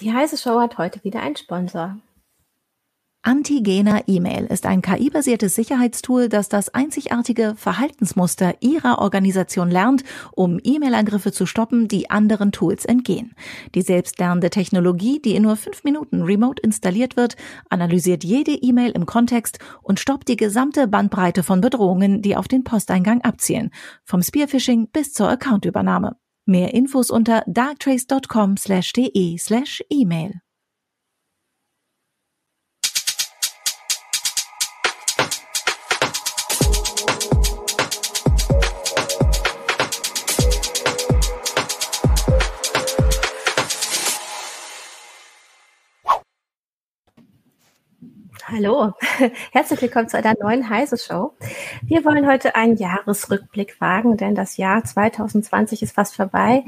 Die heiße Show hat heute wieder einen Sponsor. Antigena E-Mail ist ein KI-basiertes Sicherheitstool, das das einzigartige Verhaltensmuster Ihrer Organisation lernt, um E-Mail-Angriffe zu stoppen, die anderen Tools entgehen. Die selbstlernende Technologie, die in nur fünf Minuten remote installiert wird, analysiert jede E-Mail im Kontext und stoppt die gesamte Bandbreite von Bedrohungen, die auf den Posteingang abzielen, vom Spearphishing bis zur Accountübernahme. Mehr Infos unter darktrace.com/de/email. Hallo, herzlich willkommen zu einer neuen Heise Show. Wir wollen heute einen Jahresrückblick wagen, denn das Jahr 2020 ist fast vorbei.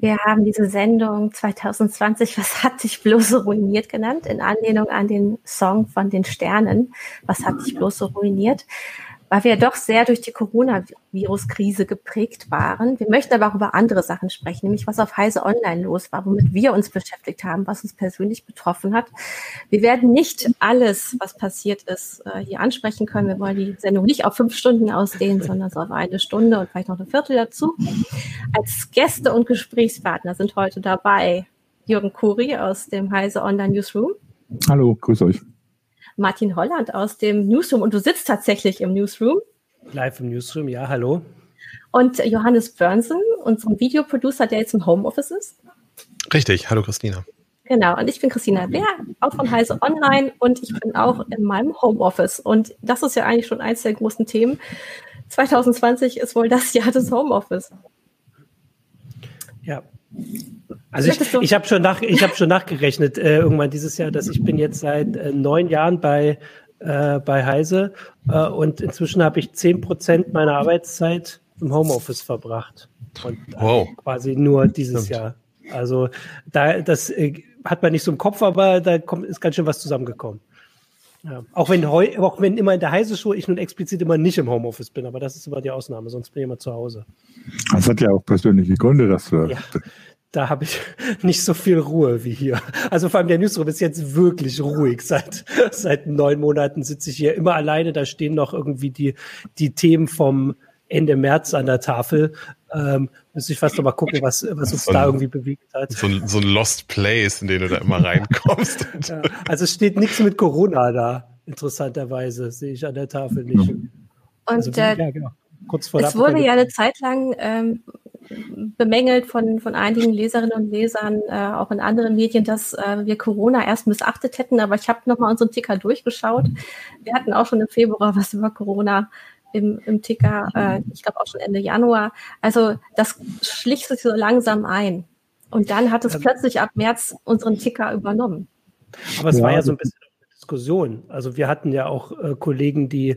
Wir haben diese Sendung 2020, was hat dich bloß so ruiniert genannt, in Anlehnung an den Song von den Sternen, was hat dich bloß so ruiniert weil wir doch sehr durch die Coronavirus-Krise geprägt waren. Wir möchten aber auch über andere Sachen sprechen, nämlich was auf Heise Online los war, womit wir uns beschäftigt haben, was uns persönlich betroffen hat. Wir werden nicht alles, was passiert ist, äh, hier ansprechen können. Wir wollen die Sendung nicht auf fünf Stunden ausdehnen, sondern so auf eine Stunde und vielleicht noch eine Viertel dazu. Als Gäste und Gesprächspartner sind heute dabei Jürgen Kuri aus dem Heise Online Newsroom. Hallo, grüß euch. Martin Holland aus dem Newsroom und du sitzt tatsächlich im Newsroom. Live im Newsroom, ja, hallo. Und Johannes Börnsen, unserem Videoproducer, der jetzt im Homeoffice ist. Richtig, hallo Christina. Genau, und ich bin Christina Bär, auch von Heise Online und ich bin auch in meinem Homeoffice. Und das ist ja eigentlich schon eins der großen Themen. 2020 ist wohl das Jahr des Homeoffice. Ja, also ich, ich habe schon, nach, hab schon nachgerechnet äh, irgendwann dieses Jahr, dass ich bin jetzt seit äh, neun Jahren bei, äh, bei Heise äh, und inzwischen habe ich zehn Prozent meiner Arbeitszeit im Homeoffice verbracht. Und wow. quasi nur dieses Stimmt. Jahr. Also da, das äh, hat man nicht so im Kopf, aber da kommt, ist ganz schön was zusammengekommen. Ja. Auch wenn heu, auch wenn immer in der Heise-Show ich nun explizit immer nicht im Homeoffice bin, aber das ist immer die Ausnahme, sonst bin ich immer zu Hause. Das hat ja auch persönliche Gründe, dass du ja da habe ich nicht so viel Ruhe wie hier. Also vor allem der Newsroom ist jetzt wirklich ruhig. Seit, seit neun Monaten sitze ich hier immer alleine. Da stehen noch irgendwie die, die Themen vom Ende März an der Tafel. Ähm, müsste ich fast noch mal gucken, was, was uns so da irgendwie bewegt hat. So ein, so ein Lost Place, in den du da immer reinkommst. ja, also es steht nichts mit Corona da, interessanterweise, sehe ich an der Tafel nicht. Und also, äh, ja, genau. Kurz vor es wurde ja eine Zeit lang ähm, bemängelt von, von einigen Leserinnen und Lesern, äh, auch in anderen Medien, dass äh, wir Corona erst missachtet hätten. Aber ich habe nochmal unseren Ticker durchgeschaut. Wir hatten auch schon im Februar was über Corona im, im Ticker, äh, ich glaube auch schon Ende Januar. Also das schlich sich so langsam ein. Und dann hat es plötzlich ab März unseren Ticker übernommen. Aber es ja. war ja so ein bisschen eine Diskussion. Also wir hatten ja auch äh, Kollegen, die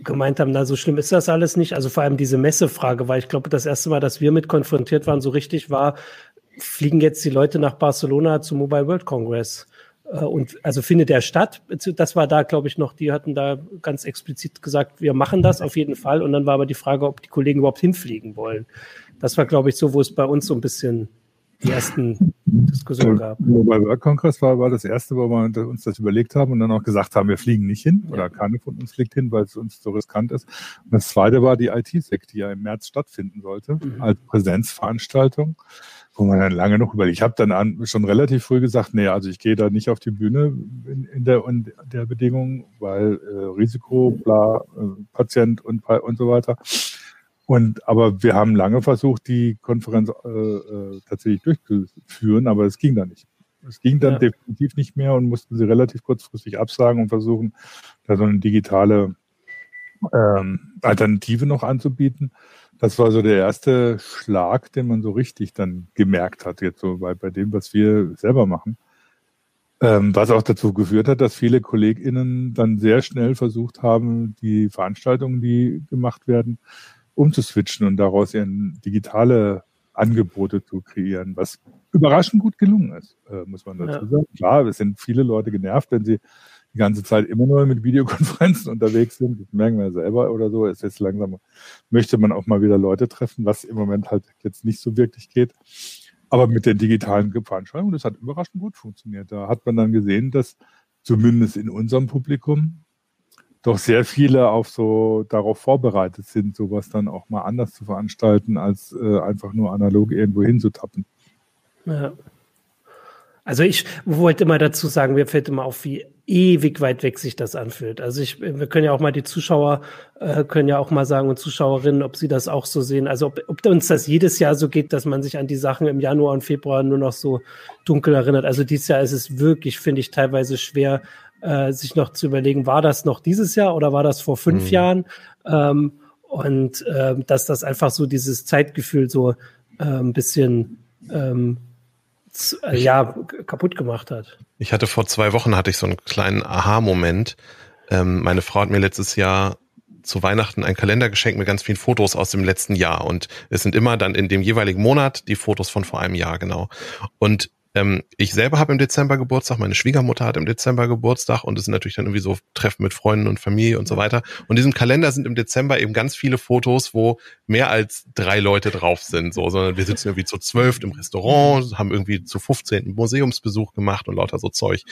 gemeint haben, na, so schlimm ist das alles nicht. Also vor allem diese Messefrage, weil ich glaube, das erste Mal, dass wir mit konfrontiert waren, so richtig war, fliegen jetzt die Leute nach Barcelona zum Mobile World Congress. Äh, und also findet der statt? Das war da, glaube ich, noch, die hatten da ganz explizit gesagt, wir machen das auf jeden Fall. Und dann war aber die Frage, ob die Kollegen überhaupt hinfliegen wollen. Das war, glaube ich, so, wo es bei uns so ein bisschen die ersten Diskussionen gab. Mobile World Congress war, war das erste, wo wir uns das überlegt haben und dann auch gesagt haben, wir fliegen nicht hin oder keine von uns fliegt hin, weil es uns so riskant ist. Und das zweite war die IT-Sec, die ja im März stattfinden sollte, mhm. als Präsenzveranstaltung, wo man dann lange noch überlegt. Ich habe dann an, schon relativ früh gesagt, nee, also ich gehe da nicht auf die Bühne in, in der, in der Bedingung, weil äh, Risiko, bla, äh, Patient und, und so weiter. Und aber wir haben lange versucht, die Konferenz äh, äh, tatsächlich durchzuführen, aber es ging dann nicht. Es ging dann ja. definitiv nicht mehr und mussten sie relativ kurzfristig absagen und versuchen, da so eine digitale ähm, Alternative noch anzubieten. Das war so der erste Schlag, den man so richtig dann gemerkt hat, jetzt so bei, bei dem, was wir selber machen. Ähm, was auch dazu geführt hat, dass viele KollegInnen dann sehr schnell versucht haben, die Veranstaltungen, die gemacht werden, umzuswitchen und daraus ihren digitale Angebote zu kreieren, was überraschend gut gelungen ist, äh, muss man dazu ja. sagen. Klar, es sind viele Leute genervt, wenn sie die ganze Zeit immer nur mit Videokonferenzen unterwegs sind. Das merken wir selber oder so. Ist langsam, möchte man auch mal wieder Leute treffen, was im Moment halt jetzt nicht so wirklich geht. Aber mit den digitalen Veranstaltungen, das hat überraschend gut funktioniert. Da hat man dann gesehen, dass zumindest in unserem Publikum doch sehr viele auf so darauf vorbereitet sind, sowas dann auch mal anders zu veranstalten, als äh, einfach nur analog irgendwo hinzutappen. Ja. Also ich wollte immer dazu sagen, mir fällt immer auf, wie ewig weit weg sich das anfühlt. Also ich, wir können ja auch mal die Zuschauer äh, können ja auch mal sagen und Zuschauerinnen, ob sie das auch so sehen. Also ob, ob uns das jedes Jahr so geht, dass man sich an die Sachen im Januar und Februar nur noch so dunkel erinnert. Also dieses Jahr ist es wirklich, finde ich, teilweise schwer, äh, sich noch zu überlegen, war das noch dieses Jahr oder war das vor fünf mhm. Jahren? Ähm, und äh, dass das einfach so dieses Zeitgefühl so äh, ein bisschen ähm, äh, ja, kaputt gemacht hat. Ich hatte vor zwei Wochen hatte ich so einen kleinen Aha-Moment. Ähm, meine Frau hat mir letztes Jahr zu Weihnachten einen Kalender geschenkt mit ganz vielen Fotos aus dem letzten Jahr. Und es sind immer dann in dem jeweiligen Monat die Fotos von vor einem Jahr, genau. Und ähm, ich selber habe im Dezember Geburtstag, meine Schwiegermutter hat im Dezember Geburtstag und es sind natürlich dann irgendwie so Treffen mit Freunden und Familie und so weiter. Und in diesem Kalender sind im Dezember eben ganz viele Fotos, wo mehr als drei Leute drauf sind, so, sondern wir sitzen irgendwie zu zwölf im Restaurant, haben irgendwie zu 15. Museumsbesuch gemacht und lauter so Zeug.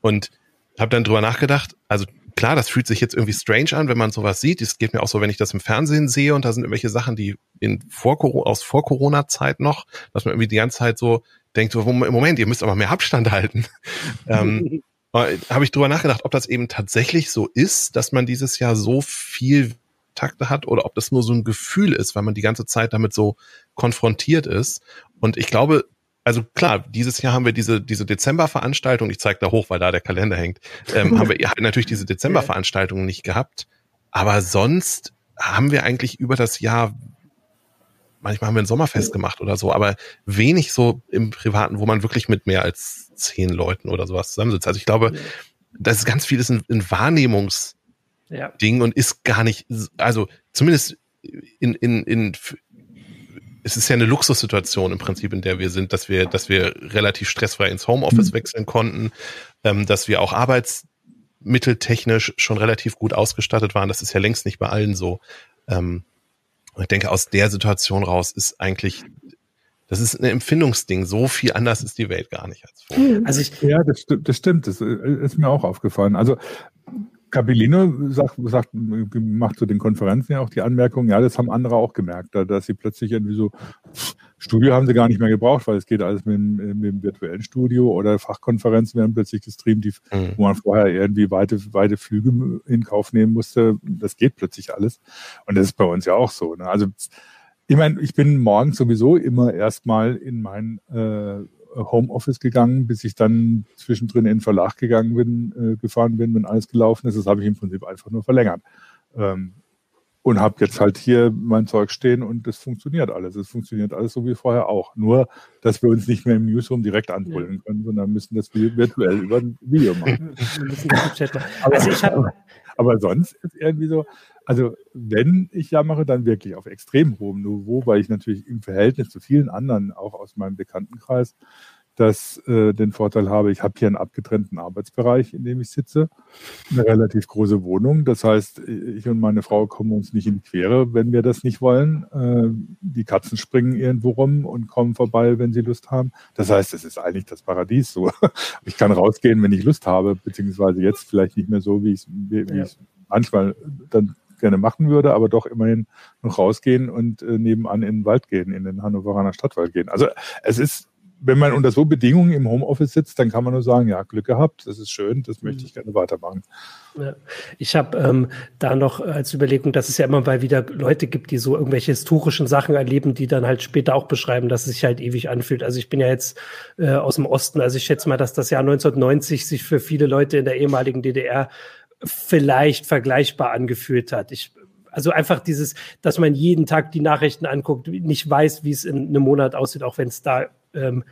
Und habe dann drüber nachgedacht, also klar, das fühlt sich jetzt irgendwie strange an, wenn man sowas sieht. Es geht mir auch so, wenn ich das im Fernsehen sehe und da sind irgendwelche Sachen, die in vor, aus vor Corona-Zeit noch, dass man irgendwie die ganze Zeit so denkt so, Moment, ihr müsst aber mehr Abstand halten. ähm, habe ich drüber nachgedacht, ob das eben tatsächlich so ist, dass man dieses Jahr so viel Takte hat oder ob das nur so ein Gefühl ist, weil man die ganze Zeit damit so konfrontiert ist. Und ich glaube, also klar, dieses Jahr haben wir diese, diese Dezember-Veranstaltung, ich zeige da hoch, weil da der Kalender hängt, ähm, haben wir natürlich diese Dezember-Veranstaltung nicht gehabt. Aber sonst haben wir eigentlich über das Jahr manchmal haben wir ein Sommerfest gemacht oder so, aber wenig so im Privaten, wo man wirklich mit mehr als zehn Leuten oder sowas zusammensitzt. Also ich glaube, das ist ganz vieles ein, ein Wahrnehmungsding ja. und ist gar nicht, also zumindest in, in, in, es ist ja eine Luxussituation im Prinzip, in der wir sind, dass wir, dass wir relativ stressfrei ins Homeoffice mhm. wechseln konnten, ähm, dass wir auch arbeitsmitteltechnisch schon relativ gut ausgestattet waren. Das ist ja längst nicht bei allen so. Ähm, und ich denke, aus der Situation raus ist eigentlich, das ist ein Empfindungsding. So viel anders ist die Welt gar nicht als vorher. Also ich, ja, das, das stimmt. Das äh, ist mir auch aufgefallen. Also Capellino sagt, sagt, macht zu den Konferenzen ja auch die Anmerkung, ja, das haben andere auch gemerkt, dass sie plötzlich irgendwie so, Studio haben sie gar nicht mehr gebraucht, weil es geht alles mit, mit dem virtuellen Studio oder Fachkonferenzen werden plötzlich gestreamt, die, mhm. wo man vorher irgendwie weite, weite Flüge in Kauf nehmen musste. Das geht plötzlich alles. Und das ist bei uns ja auch so. Ne? Also ich meine, ich bin morgens sowieso immer erstmal in mein äh, Homeoffice gegangen, bis ich dann zwischendrin in den Verlag gegangen bin, äh, gefahren bin, wenn alles gelaufen ist. Das habe ich im Prinzip einfach nur verlängert. Ähm, und habe jetzt halt hier mein Zeug stehen und das funktioniert alles. Es funktioniert alles so wie vorher auch. Nur, dass wir uns nicht mehr im Newsroom direkt anbrüllen können, sondern müssen das virtuell über ein Video machen. aber, also aber, aber sonst ist irgendwie so, also wenn ich jammere, dann wirklich auf extrem hohem Niveau, weil ich natürlich im Verhältnis zu vielen anderen, auch aus meinem Bekanntenkreis, das äh, den Vorteil habe, ich habe hier einen abgetrennten Arbeitsbereich, in dem ich sitze, eine relativ große Wohnung. Das heißt, ich und meine Frau kommen uns nicht in die Quere, wenn wir das nicht wollen. Äh, die Katzen springen irgendwo rum und kommen vorbei, wenn sie Lust haben. Das heißt, es ist eigentlich das Paradies. So, ich kann rausgehen, wenn ich Lust habe, beziehungsweise jetzt vielleicht nicht mehr so, wie ich wie, wie ja. manchmal dann gerne machen würde, aber doch immerhin noch rausgehen und äh, nebenan in den Wald gehen, in den Hannoveraner Stadtwald gehen. Also es ist, wenn man unter so Bedingungen im Homeoffice sitzt, dann kann man nur sagen, ja, Glück gehabt, das ist schön, das möchte ich gerne weitermachen. Ja. Ich habe ähm, da noch als Überlegung, dass es ja immer mal wieder Leute gibt, die so irgendwelche historischen Sachen erleben, die dann halt später auch beschreiben, dass es sich halt ewig anfühlt. Also ich bin ja jetzt äh, aus dem Osten, also ich schätze mal, dass das Jahr 1990 sich für viele Leute in der ehemaligen DDR vielleicht vergleichbar angefühlt hat. Ich, also einfach dieses, dass man jeden Tag die Nachrichten anguckt, nicht weiß, wie es in einem Monat aussieht, auch wenn es da, ähm,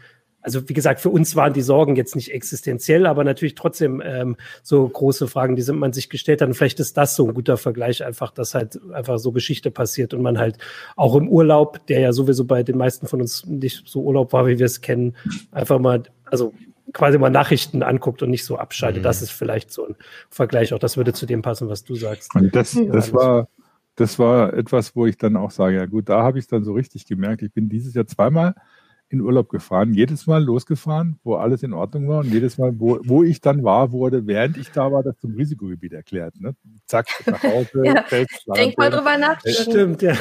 also wie gesagt, für uns waren die Sorgen jetzt nicht existenziell, aber natürlich trotzdem ähm, so große Fragen, die sind man sich gestellt hat. Und vielleicht ist das so ein guter Vergleich, einfach, dass halt einfach so Geschichte passiert und man halt auch im Urlaub, der ja sowieso bei den meisten von uns nicht so Urlaub war, wie wir es kennen, einfach mal, also quasi mal Nachrichten anguckt und nicht so abschaltet. Mhm. Das ist vielleicht so ein Vergleich. Auch das würde zu dem passen, was du sagst. Und das, das war, das war etwas, wo ich dann auch sage, ja gut, da habe ich dann so richtig gemerkt. Ich bin dieses Jahr zweimal in Urlaub gefahren, jedes Mal losgefahren, wo alles in Ordnung war und jedes Mal, wo, wo ich dann war, wurde, während ich da war, das zum Risikogebiet erklärt. Ne? Zack, nach Hause. ja, denk mal drüber nach. Stimmt, ja.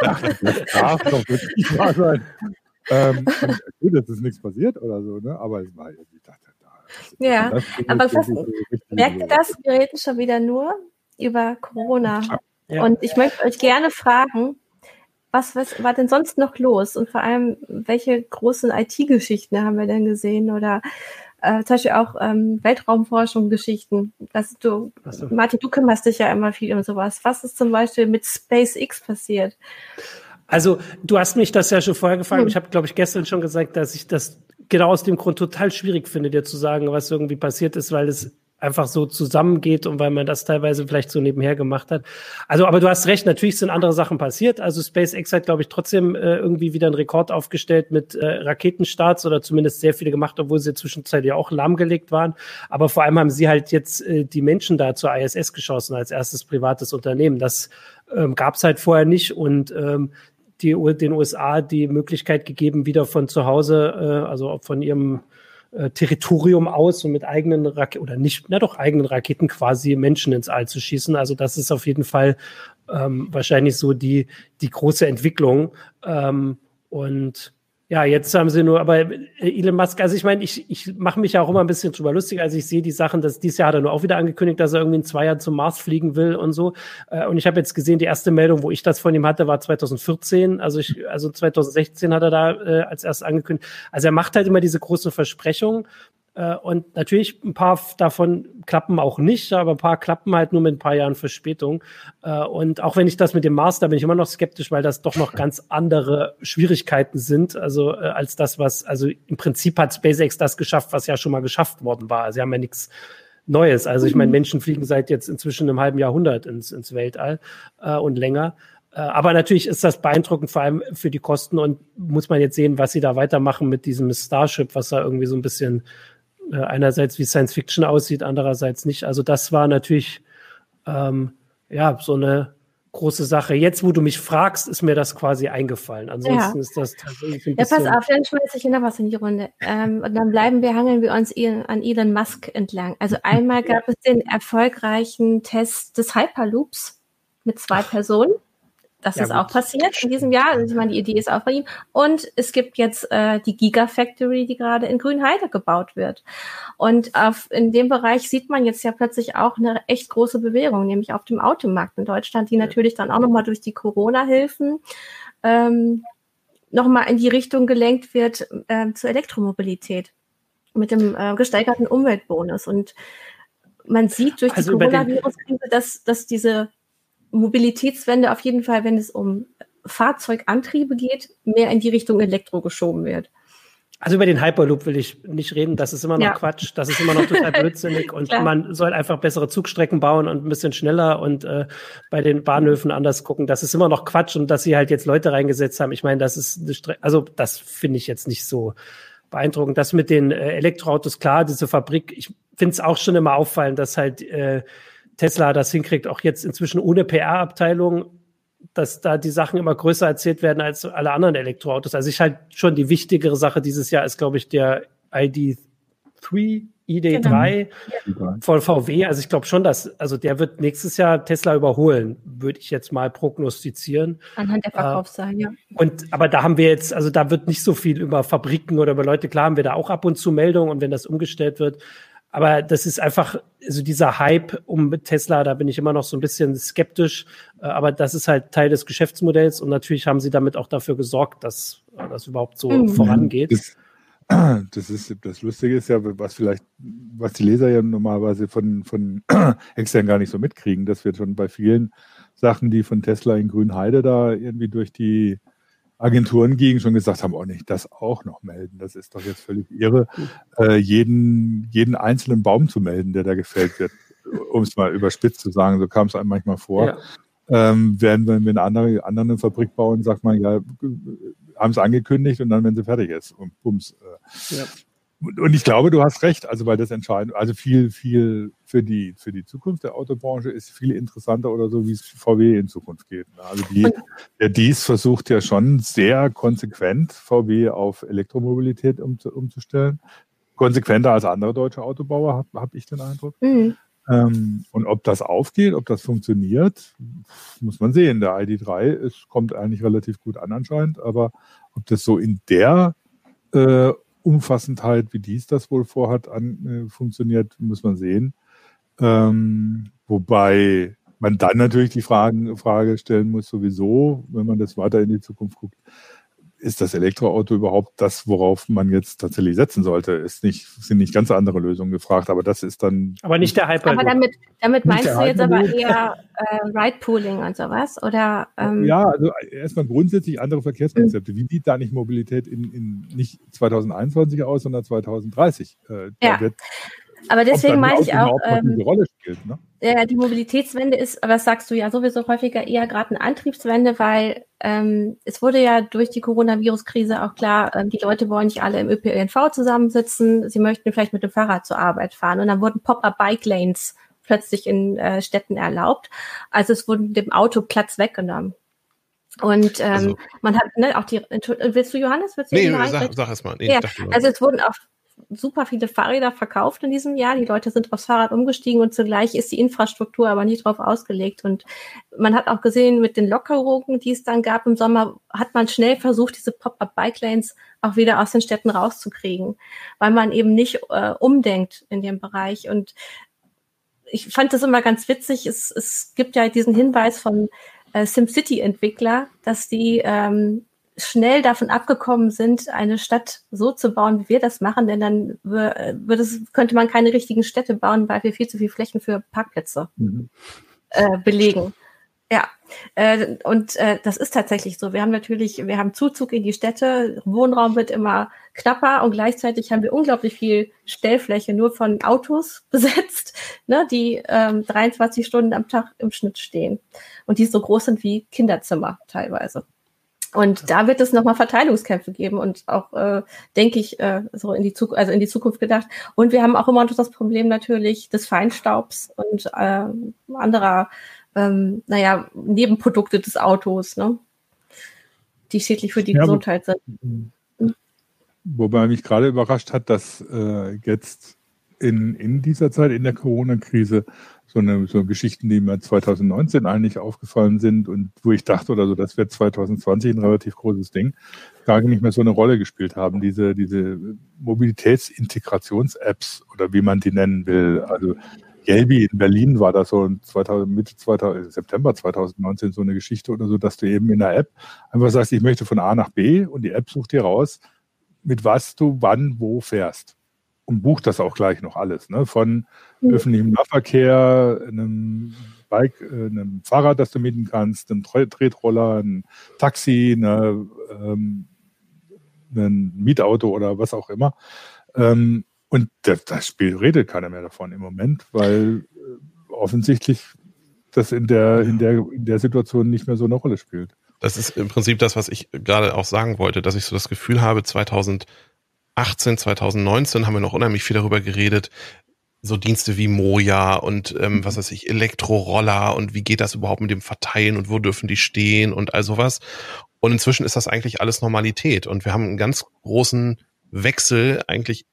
das darf doch wirklich wahr sein. Ähm, gut, es ist nichts passiert oder so, ne? aber es war, ich dachte, ja, aber fast, merkt ihr das? Wir reden schon wieder nur über Corona. Ja. Und ich möchte euch gerne fragen, was, was war denn sonst noch los? Und vor allem, welche großen IT-Geschichten haben wir denn gesehen? Oder äh, zum Beispiel auch ähm, Weltraumforschung-Geschichten. du, so. Martin, du kümmerst dich ja immer viel um sowas. Was ist zum Beispiel mit SpaceX passiert? Also, du hast mich das ja schon vorher gefragt. Hm. Ich habe, glaube ich, gestern schon gesagt, dass ich das genau aus dem Grund total schwierig finde, dir zu sagen, was irgendwie passiert ist, weil es einfach so zusammengeht und weil man das teilweise vielleicht so nebenher gemacht hat. Also, aber du hast recht, natürlich sind andere Sachen passiert. Also SpaceX hat, glaube ich, trotzdem äh, irgendwie wieder einen Rekord aufgestellt mit äh, Raketenstarts oder zumindest sehr viele gemacht, obwohl sie zwischenzeitlich ja auch lahmgelegt waren. Aber vor allem haben sie halt jetzt äh, die Menschen da zur ISS geschossen als erstes privates Unternehmen. Das ähm, gab es halt vorher nicht und ähm, die, den USA die Möglichkeit gegeben, wieder von zu Hause, äh, also von ihrem äh, Territorium aus und mit eigenen Raketen oder nicht, na doch eigenen Raketen quasi Menschen ins All zu schießen. Also das ist auf jeden Fall ähm, wahrscheinlich so die die große Entwicklung ähm, und ja, jetzt haben sie nur, aber äh, Elon Musk, also ich meine, ich, ich mache mich ja auch immer ein bisschen drüber lustig, als ich sehe die Sachen, dass dieses Jahr hat er nur auch wieder angekündigt, dass er irgendwie in zwei Jahren zum Mars fliegen will und so. Äh, und ich habe jetzt gesehen, die erste Meldung, wo ich das von ihm hatte, war 2014. Also ich, also 2016 hat er da äh, als erstes angekündigt. Also er macht halt immer diese großen Versprechungen und natürlich ein paar davon klappen auch nicht, aber ein paar klappen halt nur mit ein paar Jahren Verspätung. Äh, und auch wenn ich das mit dem Mars, da bin ich immer noch skeptisch, weil das doch noch ganz andere Schwierigkeiten sind, also äh, als das, was, also im Prinzip hat SpaceX das geschafft, was ja schon mal geschafft worden war. Also sie haben ja nichts Neues. Also ich meine, mhm. Menschen fliegen seit jetzt inzwischen einem halben Jahrhundert ins, ins Weltall und länger. Aber natürlich ist das beeindruckend, vor allem für die Kosten und muss man jetzt sehen, was sie da weitermachen mit diesem Starship, was da irgendwie so ein bisschen äh, einerseits wie Science Fiction aussieht, andererseits nicht. Also das war natürlich ähm, ja so eine große Sache. Jetzt, wo du mich fragst, ist mir das quasi eingefallen. Ansonsten ja. ist das tatsächlich ein bisschen. Ja, pass auf, dann schmeiße ich noch was in die Runde. Ähm, und dann bleiben wir, hangeln wir uns an Elon Musk entlang. Also einmal gab es den erfolgreichen Test des Hyperloops mit zwei Personen. Das ja, ist gut. auch passiert in diesem Jahr. Also ich meine, die Idee ist auch bei ihm. Und es gibt jetzt äh, die Gigafactory, die gerade in Grünheide gebaut wird. Und auf, in dem Bereich sieht man jetzt ja plötzlich auch eine echt große Bewegung, nämlich auf dem Automarkt in Deutschland, die ja. natürlich dann auch nochmal durch die Corona-Hilfen ähm, nochmal in die Richtung gelenkt wird äh, zur Elektromobilität mit dem äh, gesteigerten Umweltbonus. Und man sieht durch also die Coronavirus-Krise, dass, dass diese Mobilitätswende auf jeden Fall, wenn es um Fahrzeugantriebe geht, mehr in die Richtung Elektro geschoben wird. Also über den Hyperloop will ich nicht reden. Das ist immer noch ja. Quatsch. Das ist immer noch total blödsinnig. Und man soll einfach bessere Zugstrecken bauen und ein bisschen schneller und äh, bei den Bahnhöfen anders gucken. Das ist immer noch Quatsch. Und dass sie halt jetzt Leute reingesetzt haben, ich meine, das ist eine Strecke, also das finde ich jetzt nicht so beeindruckend. Das mit den äh, Elektroautos, klar, diese Fabrik, ich finde es auch schon immer auffallend, dass halt äh, Tesla das hinkriegt, auch jetzt inzwischen ohne PR-Abteilung, dass da die Sachen immer größer erzählt werden als alle anderen Elektroautos. Also ich halt schon die wichtigere Sache dieses Jahr ist, glaube ich, der ID3, ID3 genau. von VW. Also ich glaube schon, dass, also der wird nächstes Jahr Tesla überholen, würde ich jetzt mal prognostizieren. Anhand der Verkaufszahlen, äh, ja. Und, aber da haben wir jetzt, also da wird nicht so viel über Fabriken oder über Leute, klar haben wir da auch ab und zu Meldungen und wenn das umgestellt wird, aber das ist einfach, also dieser Hype um Tesla, da bin ich immer noch so ein bisschen skeptisch. Äh, aber das ist halt Teil des Geschäftsmodells und natürlich haben sie damit auch dafür gesorgt, dass äh, das überhaupt so mhm. vorangeht. Das, das, ist, das Lustige ist ja, was vielleicht, was die Leser ja normalerweise von, von extern gar nicht so mitkriegen, dass wir schon bei vielen Sachen, die von Tesla in Grünheide da irgendwie durch die Agenturen gegen schon gesagt haben, oh nicht, das auch noch melden. Das ist doch jetzt völlig irre, äh, jeden, jeden einzelnen Baum zu melden, der da gefällt wird, um es mal überspitzt zu sagen. So kam es einem manchmal vor. Ja. Ähm, wenn wir eine andere, andere Fabrik bauen, sagt man, ja, haben es angekündigt und dann, wenn sie fertig ist, und bums. Äh. Ja. Und ich glaube, du hast recht, also weil das entscheidend, also viel, viel für die, für die Zukunft der Autobranche ist viel interessanter oder so, wie es VW in Zukunft geht. Also die, der Dies versucht ja schon sehr konsequent VW auf Elektromobilität um, umzustellen. Konsequenter als andere deutsche Autobauer, habe hab ich den Eindruck. Mhm. Ähm, und ob das aufgeht, ob das funktioniert, muss man sehen. Der ID3 ist, kommt eigentlich relativ gut an anscheinend, aber ob das so in der äh, Umfassendheit, wie dies das wohl vorhat, an, äh, funktioniert, muss man sehen. Ähm, wobei man dann natürlich die Fragen, Frage stellen muss, sowieso, wenn man das weiter in die Zukunft guckt, ist das Elektroauto überhaupt das, worauf man jetzt tatsächlich setzen sollte? Ist nicht, sind nicht ganz andere Lösungen gefragt, aber das ist dann. Aber nicht der Hyperloop. Aber damit, damit meinst du jetzt aber eher äh, Ride-Pooling und sowas? Oder, ähm ja, also erstmal grundsätzlich andere Verkehrskonzepte. Mhm. Wie sieht da nicht Mobilität in, in nicht 2021 aus, sondern 2030? Äh, ja. Wird, aber deswegen meine ich auch. Ähm, Rolle spielt, ne? Ja, die Mobilitätswende ist, aber das sagst du ja sowieso häufiger eher gerade eine Antriebswende, weil ähm, es wurde ja durch die Coronavirus-Krise auch klar, ähm, die Leute wollen nicht alle im ÖPNV zusammensitzen, sie möchten vielleicht mit dem Fahrrad zur Arbeit fahren. Und dann wurden Pop-up-Bike-Lanes plötzlich in äh, Städten erlaubt. Also es wurde dem Auto Platz weggenommen. Und ähm, also, man hat ne, auch die. Willst du Johannes? Willst du nee, sag, sag es mal. Nee, ja, also es wurden auch super viele Fahrräder verkauft in diesem Jahr. Die Leute sind aufs Fahrrad umgestiegen und zugleich ist die Infrastruktur aber nicht darauf ausgelegt. Und man hat auch gesehen, mit den Lockerungen, die es dann gab im Sommer, hat man schnell versucht, diese Pop-up-Bike-Lanes auch wieder aus den Städten rauszukriegen, weil man eben nicht äh, umdenkt in dem Bereich. Und ich fand das immer ganz witzig. Es, es gibt ja diesen Hinweis von äh, SimCity-Entwickler, dass die ähm, schnell davon abgekommen sind, eine Stadt so zu bauen, wie wir das machen, denn dann würde es, könnte man keine richtigen Städte bauen, weil wir viel zu viel Flächen für Parkplätze mhm. äh, belegen. Ja, äh, und äh, das ist tatsächlich so. Wir haben natürlich, wir haben Zuzug in die Städte, Wohnraum wird immer knapper und gleichzeitig haben wir unglaublich viel Stellfläche nur von Autos besetzt, ne, die ähm, 23 Stunden am Tag im Schnitt stehen und die so groß sind wie Kinderzimmer teilweise. Und da wird es nochmal Verteilungskämpfe geben und auch, äh, denke ich, äh, so in die Zukunft, also in die Zukunft gedacht. Und wir haben auch immer noch das Problem natürlich des Feinstaubs und äh, anderer, ähm, naja, Nebenprodukte des Autos, ne? die schädlich für die ja, Gesundheit sind. Wobei mich gerade überrascht hat, dass äh, jetzt in, in dieser Zeit, in der Corona-Krise, so eine so Geschichten, die mir 2019 eigentlich aufgefallen sind und wo ich dachte oder so, das wird 2020 ein relativ großes Ding, gar nicht mehr so eine Rolle gespielt haben. Diese, diese Mobilitätsintegrations-Apps oder wie man die nennen will. Also Gelbi in Berlin war da so 2000, Mitte 2000, September 2019 so eine Geschichte oder so, dass du eben in der App einfach sagst, ich möchte von A nach B und die App sucht dir raus, mit was du wann wo fährst und bucht das auch gleich noch alles, ne? Von mhm. öffentlichem Nahverkehr, einem Bike, äh, einem Fahrrad, das du mieten kannst, einem Tretroller, ein Taxi, eine, ähm, ein Mietauto oder was auch immer. Ähm, und das, das Spiel redet keiner mehr davon im Moment, weil äh, offensichtlich das in der, in der, in der Situation nicht mehr so eine Rolle spielt. Das ist im Prinzip das, was ich gerade auch sagen wollte, dass ich so das Gefühl habe, 2000 2018, 2019 haben wir noch unheimlich viel darüber geredet, so Dienste wie Moja und ähm, was weiß ich, Elektroroller und wie geht das überhaupt mit dem Verteilen und wo dürfen die stehen und all sowas. Und inzwischen ist das eigentlich alles Normalität und wir haben einen ganz großen Wechsel eigentlich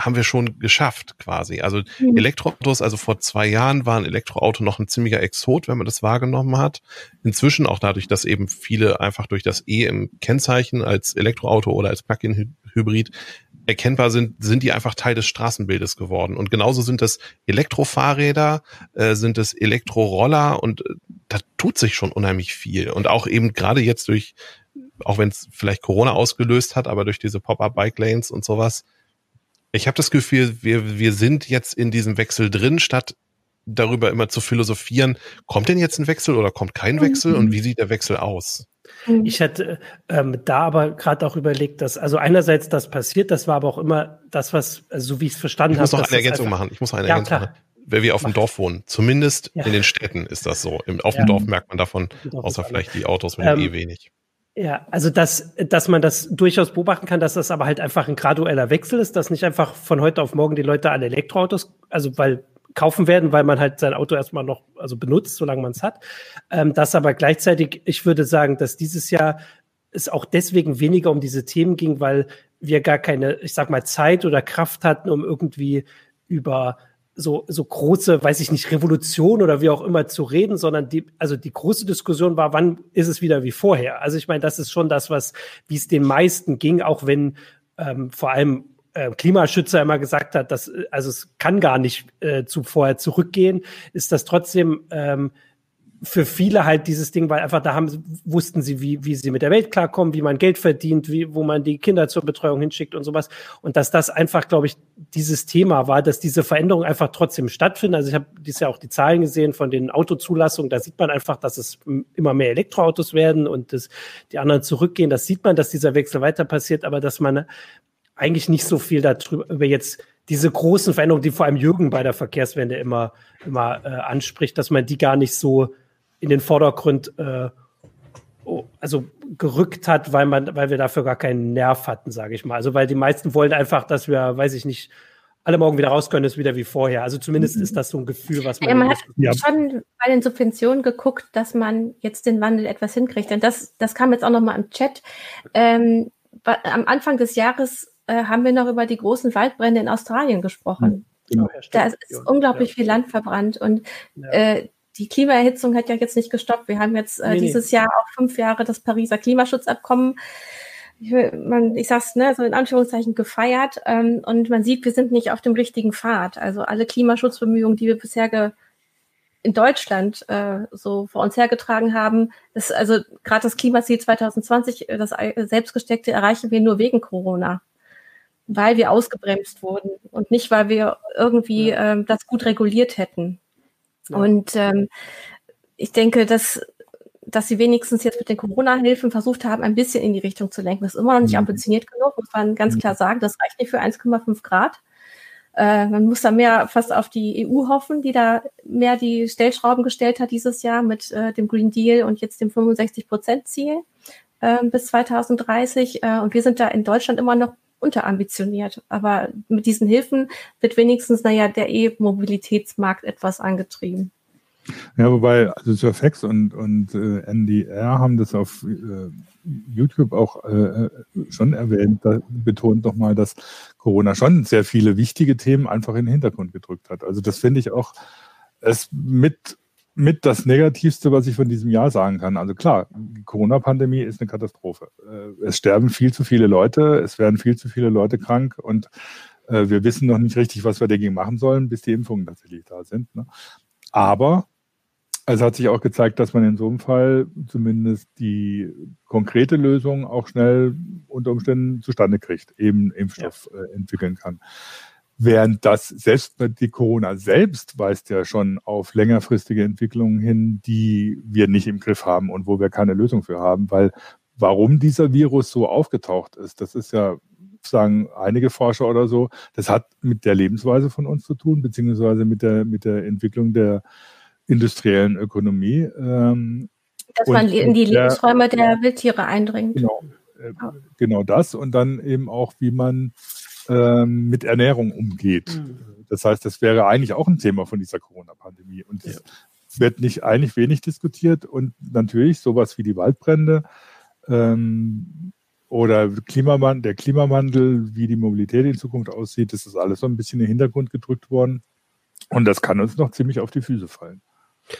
haben wir schon geschafft quasi. Also mhm. Elektroautos, also vor zwei Jahren war ein Elektroauto noch ein ziemlicher Exot, wenn man das wahrgenommen hat. Inzwischen auch dadurch, dass eben viele einfach durch das E im Kennzeichen als Elektroauto oder als Plug-in-Hybrid erkennbar sind, sind die einfach Teil des Straßenbildes geworden. Und genauso sind das Elektrofahrräder, äh, sind es Elektroroller und äh, da tut sich schon unheimlich viel. Und auch eben gerade jetzt durch, auch wenn es vielleicht Corona ausgelöst hat, aber durch diese Pop-up-Bike-Lanes und sowas, ich habe das Gefühl, wir, wir sind jetzt in diesem Wechsel drin, statt darüber immer zu philosophieren, kommt denn jetzt ein Wechsel oder kommt kein Wechsel und wie sieht der Wechsel aus? Mhm. Ich hätte ähm, da aber gerade auch überlegt, dass, also einerseits das passiert, das war aber auch immer das, was, also so wie ich es verstanden habe. Ich muss noch eine Ergänzung machen. Ich muss noch eine ja, Ergänzung klar. machen. Wenn wir auf dem Dorf wohnen, zumindest ja. in den Städten ist das so. Im, auf dem ja. Dorf merkt man davon, außer vielleicht die Autos mit dem ähm, E wenig. Ja, also dass, dass man das durchaus beobachten kann, dass das aber halt einfach ein gradueller Wechsel ist, dass nicht einfach von heute auf morgen die Leute alle Elektroautos, also weil kaufen werden, weil man halt sein Auto erstmal noch also benutzt, solange man es hat. Ähm, das aber gleichzeitig, ich würde sagen, dass dieses Jahr es auch deswegen weniger um diese Themen ging, weil wir gar keine, ich sag mal, Zeit oder Kraft hatten, um irgendwie über so, so große, weiß ich nicht, Revolution oder wie auch immer zu reden, sondern die, also die große Diskussion war, wann ist es wieder wie vorher? Also ich meine, das ist schon das, was, wie es den meisten ging, auch wenn ähm, vor allem äh, Klimaschützer immer gesagt hat, dass also es kann gar nicht äh, zu vorher zurückgehen, ist das trotzdem ähm, für viele halt dieses Ding, weil einfach da haben, wussten sie, wie, wie sie mit der Welt klarkommen, wie man Geld verdient, wie, wo man die Kinder zur Betreuung hinschickt und sowas. Und dass das einfach, glaube ich, dieses Thema war, dass diese Veränderungen einfach trotzdem stattfinden. Also ich habe dieses Jahr auch die Zahlen gesehen von den Autozulassungen. Da sieht man einfach, dass es immer mehr Elektroautos werden und dass die anderen zurückgehen. Das sieht man, dass dieser Wechsel weiter passiert, aber dass man eigentlich nicht so viel darüber über jetzt diese großen Veränderungen, die vor allem Jürgen bei der Verkehrswende immer, immer äh, anspricht, dass man die gar nicht so in den Vordergrund äh, oh, also gerückt hat, weil man, weil wir dafür gar keinen Nerv hatten, sage ich mal. Also weil die meisten wollen einfach, dass wir, weiß ich nicht, alle morgen wieder raus können, ist wieder wie vorher. Also zumindest ist das so ein Gefühl, was man. Ja, man hat ja. schon bei den Subventionen geguckt, dass man jetzt den Wandel etwas hinkriegt. Denn das, das kam jetzt auch noch mal im Chat. Ähm, am Anfang des Jahres äh, haben wir noch über die großen Waldbrände in Australien gesprochen. Genau, da ist ja, unglaublich ja. viel Land verbrannt und äh, die Klimaerhitzung hat ja jetzt nicht gestoppt. Wir haben jetzt äh, nee, dieses nee. Jahr auch fünf Jahre das Pariser Klimaschutzabkommen ich, man, ich sag's, ne, so in Anführungszeichen gefeiert ähm, und man sieht, wir sind nicht auf dem richtigen Pfad. Also alle Klimaschutzbemühungen, die wir bisher ge in Deutschland äh, so vor uns hergetragen haben, das, also gerade das Klimaziel 2020, äh, das selbstgesteckte, erreichen wir nur wegen Corona, weil wir ausgebremst wurden und nicht, weil wir irgendwie ähm, das gut reguliert hätten. Und ähm, ich denke, dass, dass sie wenigstens jetzt mit den Corona-Hilfen versucht haben, ein bisschen in die Richtung zu lenken. Das ist immer noch nicht mhm. ambitioniert genug, muss man ganz mhm. klar sagen. Das reicht nicht für 1,5 Grad. Äh, man muss da mehr fast auf die EU hoffen, die da mehr die Stellschrauben gestellt hat dieses Jahr mit äh, dem Green Deal und jetzt dem 65-Prozent-Ziel äh, bis 2030. Äh, und wir sind da in Deutschland immer noch unterambitioniert. Aber mit diesen Hilfen wird wenigstens, naja, der E-Mobilitätsmarkt etwas angetrieben. Ja, wobei, also Surfex und, und äh, NDR haben das auf äh, YouTube auch äh, schon erwähnt, da betont nochmal, dass Corona schon sehr viele wichtige Themen einfach in den Hintergrund gedrückt hat. Also das finde ich auch es mit mit das Negativste, was ich von diesem Jahr sagen kann. Also klar, die Corona-Pandemie ist eine Katastrophe. Äh, es sterben viel zu viele Leute, es werden viel zu viele Leute krank und äh, wir wissen noch nicht richtig, was wir dagegen machen sollen, bis die Impfungen tatsächlich da sind. Ne? Aber es hat sich auch gezeigt, dass man in so einem Fall zumindest die konkrete Lösung auch schnell unter Umständen zustande kriegt, eben Impfstoff ja. Äh, entwickeln kann. Während das selbst die Corona selbst weist ja schon auf längerfristige Entwicklungen hin, die wir nicht im Griff haben und wo wir keine Lösung für haben, weil warum dieser Virus so aufgetaucht ist, das ist ja sagen einige Forscher oder so, das hat mit der Lebensweise von uns zu tun, beziehungsweise mit der, mit der Entwicklung der industriellen Ökonomie. Ähm, Dass man in die Lebensräume der, der Wildtiere eindringt. Genau, äh, genau das und dann eben auch, wie man ähm, mit Ernährung umgeht. Mhm. Das heißt, das wäre eigentlich auch ein Thema von dieser Corona-Pandemie. Und es ja. wird nicht eigentlich wenig diskutiert. Und natürlich sowas wie die Waldbrände ähm, oder Klimawandel, der Klimawandel, wie die Mobilität in Zukunft aussieht, das ist alles so ein bisschen in den Hintergrund gedrückt worden. Und das kann uns noch ziemlich auf die Füße fallen.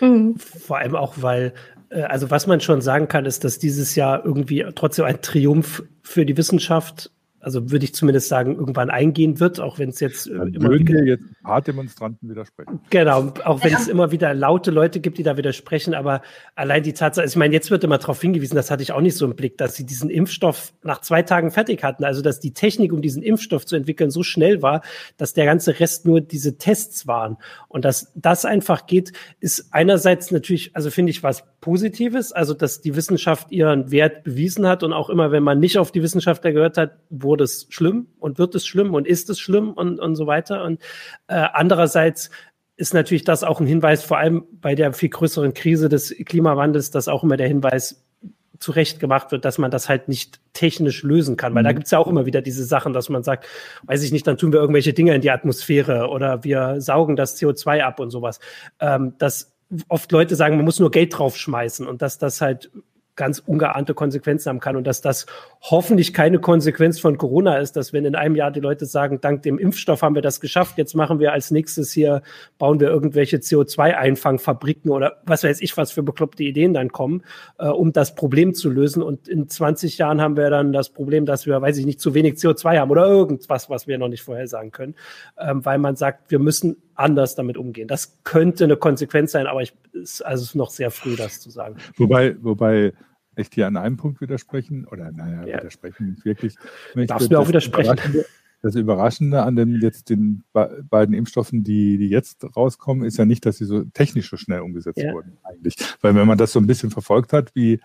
Mhm. Vor allem auch, weil, äh, also was man schon sagen kann, ist, dass dieses Jahr irgendwie trotzdem ein Triumph für die Wissenschaft also würde ich zumindest sagen, irgendwann eingehen wird, auch wenn es jetzt äh, Dann immer wieder jetzt ein paar Demonstranten widersprechen. Genau, auch wenn ja. es immer wieder laute Leute gibt, die da widersprechen, aber allein die Tatsache, ich meine, jetzt wird immer darauf hingewiesen, das hatte ich auch nicht so im Blick, dass sie diesen Impfstoff nach zwei Tagen fertig hatten, also dass die Technik, um diesen Impfstoff zu entwickeln, so schnell war, dass der ganze Rest nur diese Tests waren und dass das einfach geht, ist einerseits natürlich, also finde ich was Positives, also dass die Wissenschaft ihren Wert bewiesen hat und auch immer, wenn man nicht auf die Wissenschaftler gehört hat, wo wurde es schlimm und wird es schlimm und ist es schlimm und, und so weiter. Und äh, andererseits ist natürlich das auch ein Hinweis, vor allem bei der viel größeren Krise des Klimawandels, dass auch immer der Hinweis, zurecht gemacht wird, dass man das halt nicht technisch lösen kann. Weil da mhm. gibt's ja auch immer wieder diese Sachen, dass man sagt, weiß ich nicht, dann tun wir irgendwelche Dinge in die Atmosphäre oder wir saugen das CO2 ab und sowas. Ähm, dass oft Leute sagen, man muss nur Geld draufschmeißen und dass das halt ganz ungeahnte Konsequenzen haben kann und dass das hoffentlich keine Konsequenz von Corona ist, dass wenn in einem Jahr die Leute sagen, dank dem Impfstoff haben wir das geschafft, jetzt machen wir als nächstes hier, bauen wir irgendwelche CO2-Einfangfabriken oder was weiß ich, was für bekloppte Ideen dann kommen, äh, um das Problem zu lösen. Und in 20 Jahren haben wir dann das Problem, dass wir, weiß ich nicht, zu wenig CO2 haben oder irgendwas, was wir noch nicht vorhersagen können, ähm, weil man sagt, wir müssen anders damit umgehen. Das könnte eine Konsequenz sein, aber ich, ist also noch sehr früh, das zu sagen. Wobei, wobei ich dir an einem Punkt widersprechen, oder naja, ja. widersprechen wirklich. Darfst du mir auch widersprechen? Das Überraschende an den jetzt den beiden Impfstoffen, die, die jetzt rauskommen, ist ja nicht, dass sie so technisch so schnell umgesetzt ja. wurden, eigentlich. Weil wenn man das so ein bisschen verfolgt hat, wie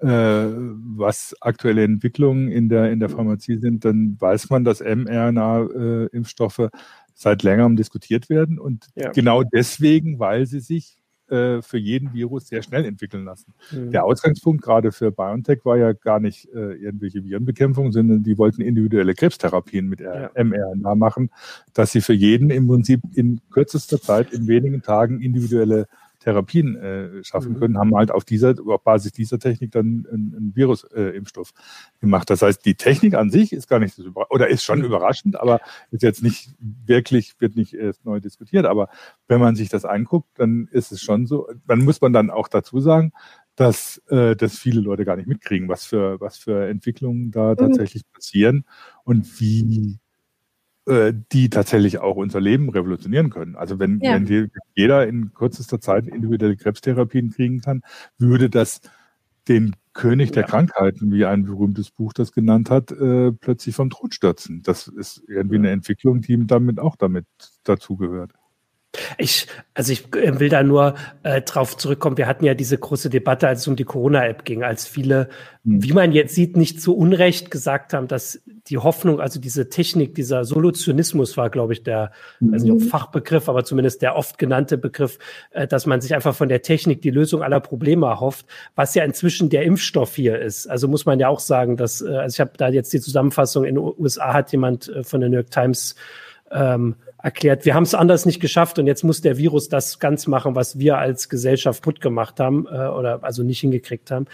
äh, was aktuelle Entwicklungen in der, in der Pharmazie sind, dann weiß man, dass mRNA-Impfstoffe äh, seit längerem diskutiert werden und ja. genau deswegen, weil sie sich äh, für jeden Virus sehr schnell entwickeln lassen. Mhm. Der Ausgangspunkt gerade für BioNTech war ja gar nicht äh, irgendwelche Virenbekämpfung, sondern die wollten individuelle Krebstherapien mit ja. mRNA machen, dass sie für jeden im Prinzip in kürzester Zeit, in wenigen Tagen individuelle Therapien äh, schaffen mhm. können, haben halt auf dieser, auf Basis dieser Technik dann einen, einen Virusimpfstoff äh, gemacht. Das heißt, die Technik an sich ist gar nicht so oder ist schon mhm. überraschend, aber ist jetzt nicht wirklich, wird nicht erst neu diskutiert. Aber wenn man sich das anguckt, dann ist es schon so, dann muss man dann auch dazu sagen, dass, äh, dass viele Leute gar nicht mitkriegen, was für, was für Entwicklungen da mhm. tatsächlich passieren und wie äh, die tatsächlich auch unser Leben revolutionieren können. Also wenn, ja. wenn jeder in kürzester Zeit individuelle Krebstherapien kriegen kann, würde das den König der ja. Krankheiten, wie ein berühmtes Buch das genannt hat, äh, plötzlich vom Thron stürzen. Das ist irgendwie eine Entwicklung, die damit auch damit dazugehört. Ich, also ich äh, will da nur äh, drauf zurückkommen. Wir hatten ja diese große Debatte, als es um die Corona-App ging, als viele, mhm. wie man jetzt sieht, nicht zu Unrecht gesagt haben, dass die Hoffnung, also diese Technik, dieser Solutionismus war, glaube ich, der, mhm. also nicht Fachbegriff, aber zumindest der oft genannte Begriff, äh, dass man sich einfach von der Technik die Lösung aller Probleme erhofft, was ja inzwischen der Impfstoff hier ist. Also muss man ja auch sagen, dass, äh, also ich habe da jetzt die Zusammenfassung in den USA hat jemand äh, von der New York Times ähm, erklärt, wir haben es anders nicht geschafft und jetzt muss der Virus das ganz machen, was wir als Gesellschaft gut gemacht haben äh, oder also nicht hingekriegt haben,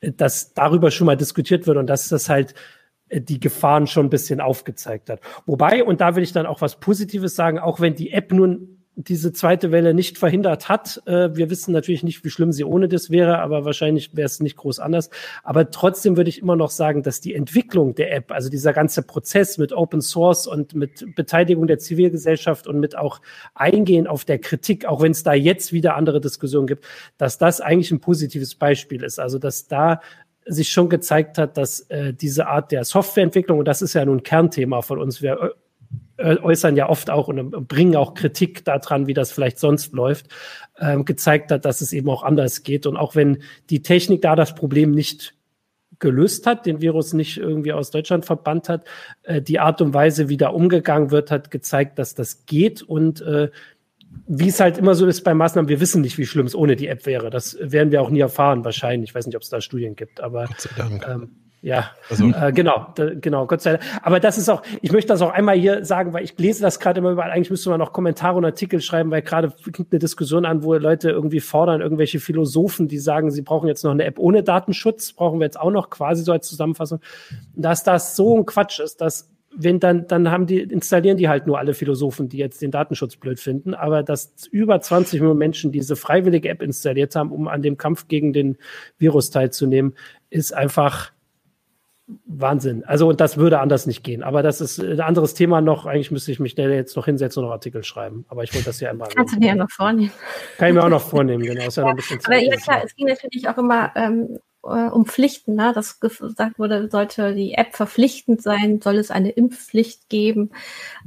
äh, dass darüber schon mal diskutiert wird und dass das halt äh, die Gefahren schon ein bisschen aufgezeigt hat. Wobei, und da will ich dann auch was Positives sagen, auch wenn die App nun diese zweite Welle nicht verhindert hat. Äh, wir wissen natürlich nicht, wie schlimm sie ohne das wäre, aber wahrscheinlich wäre es nicht groß anders. Aber trotzdem würde ich immer noch sagen, dass die Entwicklung der App, also dieser ganze Prozess mit Open Source und mit Beteiligung der Zivilgesellschaft und mit auch Eingehen auf der Kritik, auch wenn es da jetzt wieder andere Diskussionen gibt, dass das eigentlich ein positives Beispiel ist. Also dass da sich schon gezeigt hat, dass äh, diese Art der Softwareentwicklung, und das ist ja nun Kernthema von uns, wir äh, äußern ja oft auch und bringen auch Kritik daran, wie das vielleicht sonst läuft, ähm, gezeigt hat, dass es eben auch anders geht. Und auch wenn die Technik da das Problem nicht gelöst hat, den Virus nicht irgendwie aus Deutschland verbannt hat, äh, die Art und Weise, wie da umgegangen wird, hat gezeigt, dass das geht und äh, wie es halt immer so ist bei Maßnahmen, wir wissen nicht, wie schlimm es ohne die App wäre. Das werden wir auch nie erfahren, wahrscheinlich. Ich weiß nicht, ob es da Studien gibt, aber. Ähm, ja, also. äh, genau, da, genau, Gott sei Dank. Aber das ist auch, ich möchte das auch einmal hier sagen, weil ich lese das gerade immer überall. Eigentlich müsste man noch Kommentare und Artikel schreiben, weil gerade klingt eine Diskussion an, wo Leute irgendwie fordern, irgendwelche Philosophen, die sagen, sie brauchen jetzt noch eine App ohne Datenschutz, brauchen wir jetzt auch noch quasi so als Zusammenfassung. Dass das so ein Quatsch ist, dass wenn dann, dann haben die, installieren die halt nur alle Philosophen, die jetzt den Datenschutz blöd finden, aber dass über 20 Millionen Menschen diese freiwillige App installiert haben, um an dem Kampf gegen den Virus teilzunehmen, ist einfach, Wahnsinn. Also, und das würde anders nicht gehen. Aber das ist ein anderes Thema noch. Eigentlich müsste ich mich jetzt noch hinsetzen und noch Artikel schreiben. Aber ich wollte das ja immer. Kannst du dir ja noch vornehmen. Kann ich mir auch noch vornehmen, genau. Ist ja, ja noch ein bisschen aber ja, klar, es ging natürlich auch immer ähm, äh, um Pflichten, ne? dass gesagt wurde, sollte die App verpflichtend sein, soll es eine Impfpflicht geben.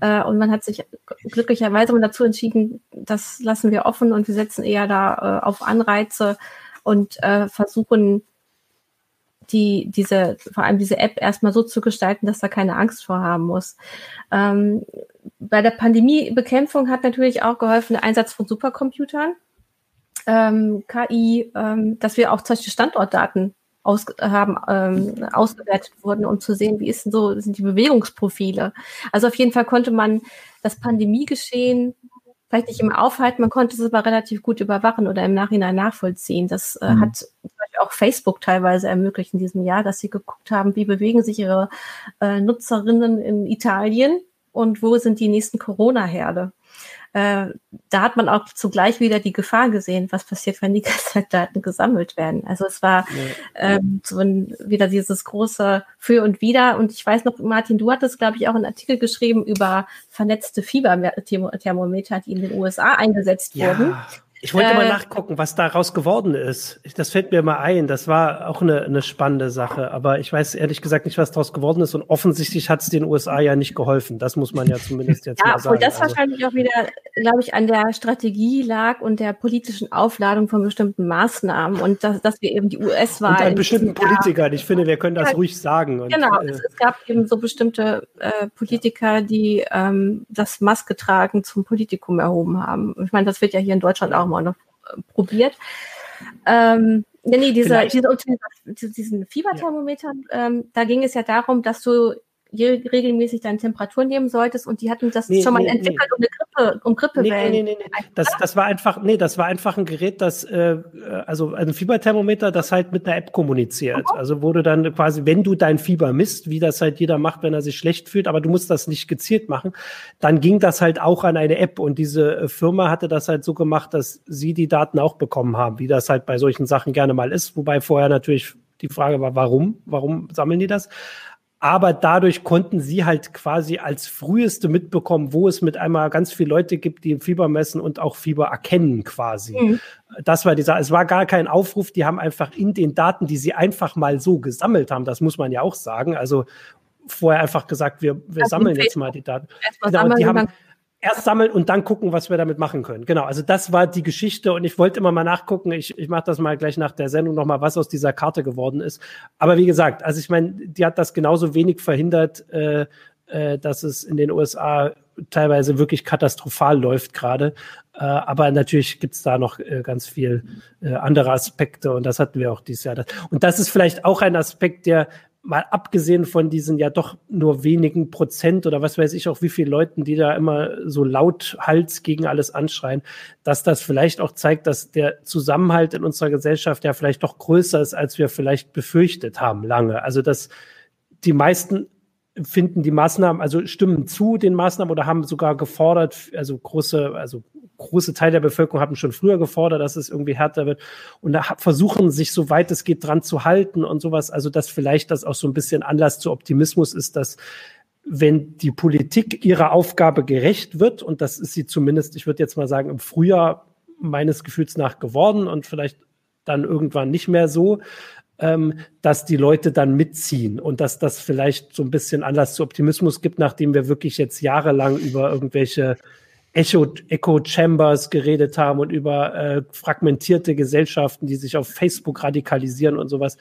Äh, und man hat sich glücklicherweise dazu entschieden, das lassen wir offen und wir setzen eher da äh, auf Anreize und äh, versuchen die, diese, vor allem diese App erstmal so zu gestalten, dass da keine Angst vor haben muss. Ähm, bei der Pandemiebekämpfung hat natürlich auch geholfen der Einsatz von Supercomputern, ähm, KI, ähm, dass wir auch Beispiel Standortdaten aus, haben, ähm, ausgewertet wurden, um zu sehen, wie ist denn so, sind die Bewegungsprofile. Also auf jeden Fall konnte man das Pandemiegeschehen vielleicht nicht immer aufhalten, man konnte es aber relativ gut überwachen oder im Nachhinein nachvollziehen. Das äh, mhm. hat zum Beispiel auch Facebook teilweise ermöglicht in diesem Jahr, dass sie geguckt haben, wie bewegen sich ihre äh, Nutzerinnen in Italien und wo sind die nächsten Corona-Herde. Äh, da hat man auch zugleich wieder die Gefahr gesehen, was passiert, wenn die Daten gesammelt werden. Also es war ja. ähm, so ein, wieder dieses große Für und Wider. Und ich weiß noch, Martin, du hattest, glaube ich, auch einen Artikel geschrieben über vernetzte Fieberthermometer, die in den USA eingesetzt ja. wurden. Ich wollte äh, mal nachgucken, was daraus geworden ist. Das fällt mir mal ein. Das war auch eine, eine spannende Sache. Aber ich weiß ehrlich gesagt nicht, was daraus geworden ist. Und offensichtlich hat es den USA ja nicht geholfen. Das muss man ja zumindest jetzt ja, mal sagen. Ja, das also. wahrscheinlich auch wieder, glaube ich, an der Strategie lag und der politischen Aufladung von bestimmten Maßnahmen. Und dass, dass wir eben die US-Wahl. Und an bestimmten Politikern. Ich finde, wir können das ja, ruhig sagen. Und, genau. Äh, es, gab eben so bestimmte äh, Politiker, die ähm, das Maske tragen zum Politikum erhoben haben. Ich meine, das wird ja hier in Deutschland auch mal noch äh, probiert. Ähm, nee, nee, diese, diese, diesen Fieberthermometer, ja. ähm, da ging es ja darum, dass du regelmäßig deine Temperatur nehmen solltest und die hatten das nee, schon mal nee, entwickelt, nee. um eine Grippe, um Grippewellen. Nee, nee, nee, nee. Das, das war einfach, nee, das war einfach ein Gerät, das, äh, also ein Fieberthermometer, das halt mit einer App kommuniziert. Okay. Also wurde dann quasi, wenn du dein Fieber misst, wie das halt jeder macht, wenn er sich schlecht fühlt, aber du musst das nicht gezielt machen, dann ging das halt auch an eine App und diese äh, Firma hatte das halt so gemacht, dass sie die Daten auch bekommen haben, wie das halt bei solchen Sachen gerne mal ist, wobei vorher natürlich die Frage war, warum? Warum sammeln die das? Aber dadurch konnten sie halt quasi als früheste mitbekommen, wo es mit einmal ganz viele Leute gibt, die Fieber messen und auch Fieber erkennen quasi. Mhm. Das war dieser, es war gar kein Aufruf, die haben einfach in den Daten, die sie einfach mal so gesammelt haben, das muss man ja auch sagen, also vorher einfach gesagt, wir, wir sammeln jetzt mal die Daten. Genau, die haben, erst sammeln und dann gucken, was wir damit machen können. Genau, also das war die Geschichte und ich wollte immer mal nachgucken. Ich, ich mache das mal gleich nach der Sendung nochmal, was aus dieser Karte geworden ist. Aber wie gesagt, also ich meine, die hat das genauso wenig verhindert, äh, äh, dass es in den USA teilweise wirklich katastrophal läuft gerade. Äh, aber natürlich gibt's da noch äh, ganz viel äh, andere Aspekte und das hatten wir auch dieses Jahr. Und das ist vielleicht auch ein Aspekt, der mal abgesehen von diesen ja doch nur wenigen Prozent oder was weiß ich auch, wie viele Leuten, die da immer so laut Hals gegen alles anschreien, dass das vielleicht auch zeigt, dass der Zusammenhalt in unserer Gesellschaft ja vielleicht doch größer ist, als wir vielleicht befürchtet haben lange. Also dass die meisten finden die Maßnahmen, also stimmen zu den Maßnahmen oder haben sogar gefordert, also große, also große Teil der Bevölkerung haben schon früher gefordert, dass es irgendwie härter wird und da versuchen sich, soweit es geht, dran zu halten und sowas. Also, dass vielleicht das auch so ein bisschen Anlass zu Optimismus ist, dass wenn die Politik ihrer Aufgabe gerecht wird, und das ist sie zumindest, ich würde jetzt mal sagen, im Frühjahr meines Gefühls nach geworden und vielleicht dann irgendwann nicht mehr so, ähm, dass die Leute dann mitziehen und dass das vielleicht so ein bisschen Anlass zu Optimismus gibt, nachdem wir wirklich jetzt jahrelang über irgendwelche Echo, Echo Chambers geredet haben und über äh, fragmentierte Gesellschaften, die sich auf Facebook radikalisieren und sowas.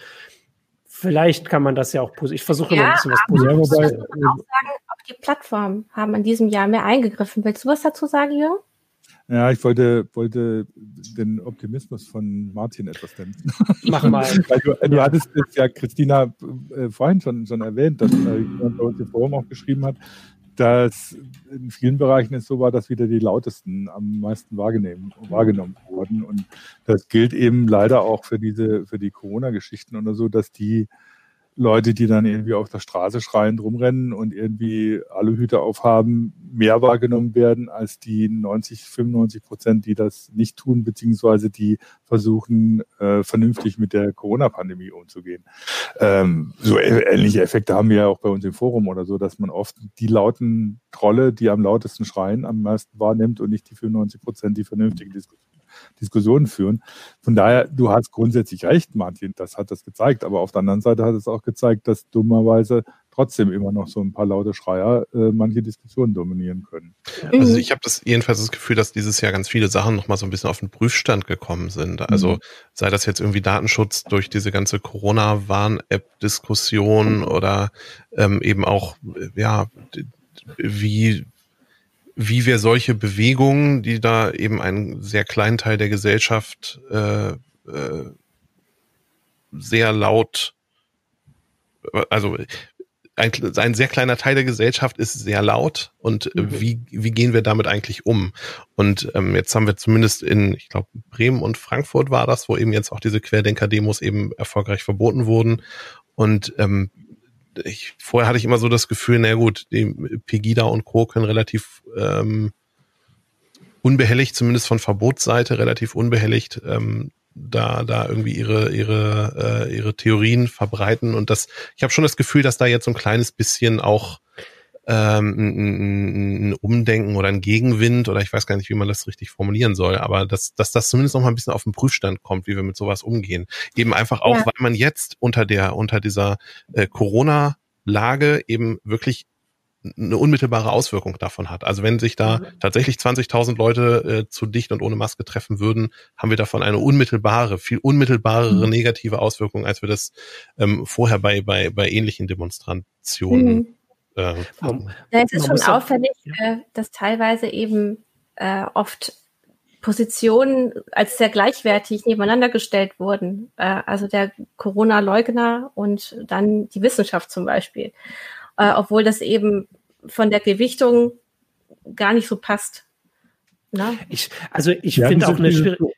Vielleicht kann man das ja auch positiv. Ich versuche ja, mal ein bisschen was Positives zu sagen. auch sagen, auch die Plattformen haben in diesem Jahr mehr eingegriffen. Willst du was dazu sagen, Jürgen? Ja, ich wollte, wollte den Optimismus von Martin etwas dämpfen. Mach mal. Weil du, du hattest es ja, Christina, äh, vorhin schon, schon erwähnt, dass äh, jemand bei uns im Forum auch geschrieben hat, dass in vielen Bereichen es so war, dass wieder die lautesten am meisten wahrgenommen, wahrgenommen wurden. Und das gilt eben leider auch für diese, für die Corona-Geschichten oder so, dass die Leute, die dann irgendwie auf der Straße schreiend rumrennen und irgendwie alle Hüte aufhaben, mehr wahrgenommen werden als die 90, 95 Prozent, die das nicht tun, beziehungsweise die versuchen, äh, vernünftig mit der Corona-Pandemie umzugehen. Ähm, so ähnliche Effekte haben wir ja auch bei uns im Forum oder so, dass man oft die lauten Trolle, die am lautesten schreien, am meisten wahrnimmt und nicht die 95 Prozent, die vernünftige Diskussion Diskussionen führen. Von daher, du hast grundsätzlich recht, Martin, das hat das gezeigt. Aber auf der anderen Seite hat es auch gezeigt, dass dummerweise trotzdem immer noch so ein paar laute Schreier äh, manche Diskussionen dominieren können. Also ich habe das jedenfalls das Gefühl, dass dieses Jahr ganz viele Sachen noch mal so ein bisschen auf den Prüfstand gekommen sind. Also mhm. sei das jetzt irgendwie Datenschutz durch diese ganze Corona-Warn-App-Diskussion mhm. oder ähm, eben auch ja wie wie wir solche Bewegungen, die da eben einen sehr kleinen Teil der Gesellschaft äh, äh, sehr laut, also ein, ein sehr kleiner Teil der Gesellschaft ist sehr laut und mhm. wie, wie gehen wir damit eigentlich um? Und ähm, jetzt haben wir zumindest in, ich glaube, Bremen und Frankfurt war das, wo eben jetzt auch diese Querdenker-Demos eben erfolgreich verboten wurden. Und ähm, ich, vorher hatte ich immer so das Gefühl, na gut, die Pegida und Co. können relativ ähm, unbehelligt, zumindest von Verbotsseite, relativ unbehelligt ähm, da da irgendwie ihre ihre äh, ihre Theorien verbreiten und das ich habe schon das Gefühl, dass da jetzt so ein kleines bisschen auch ähm, ein, ein Umdenken oder ein Gegenwind oder ich weiß gar nicht, wie man das richtig formulieren soll, aber dass, dass das zumindest noch mal ein bisschen auf den Prüfstand kommt, wie wir mit sowas umgehen. Eben einfach auch, ja. weil man jetzt unter der unter dieser äh, Corona Lage eben wirklich eine unmittelbare Auswirkung davon hat. Also wenn sich da tatsächlich 20.000 Leute äh, zu dicht und ohne Maske treffen würden, haben wir davon eine unmittelbare, viel unmittelbarere mhm. negative Auswirkung, als wir das ähm, vorher bei, bei, bei ähnlichen Demonstrationen mhm. Äh, haben. Ja, es ist schon auffällig, äh, dass teilweise eben äh, oft Positionen als sehr gleichwertig nebeneinander gestellt wurden. Äh, also der Corona-Leugner und dann die Wissenschaft zum Beispiel äh, obwohl das eben von der Gewichtung gar nicht so passt. Na? Ich, also ich ja, finde auch eine schwierige.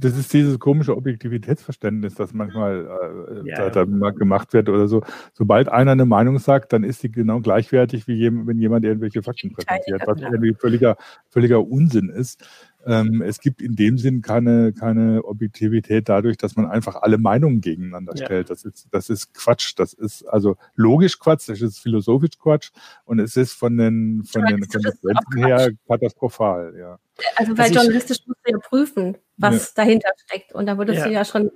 Das ist dieses komische Objektivitätsverständnis, das manchmal äh, ja, da, da gemacht wird oder so. Sobald einer eine Meinung sagt, dann ist sie genau gleichwertig, wie jem, wenn jemand irgendwelche Fakten präsentiert, was irgendwie völliger, völliger Unsinn ist. Ähm, es gibt in dem Sinn keine, keine Objektivität dadurch, dass man einfach alle Meinungen gegeneinander ja. stellt. Das ist, das ist Quatsch. Das ist also logisch Quatsch, das ist philosophisch Quatsch und es ist von den, von den Konsequenzen her katastrophal, ja. Also weil also journalistisch musst du ja prüfen, was ja. dahinter steckt. Und da würdest ja. du ja schon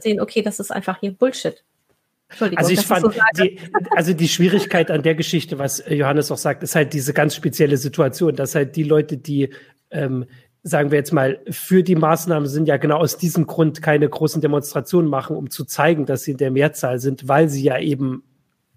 sehen, okay, das ist einfach hier Bullshit. Also ich fand, so die, also die Schwierigkeit an der Geschichte, was Johannes auch sagt, ist halt diese ganz spezielle Situation, dass halt die Leute, die ähm, sagen wir jetzt mal, für die Maßnahmen sind ja genau aus diesem Grund keine großen Demonstrationen machen, um zu zeigen, dass sie in der Mehrzahl sind, weil sie ja eben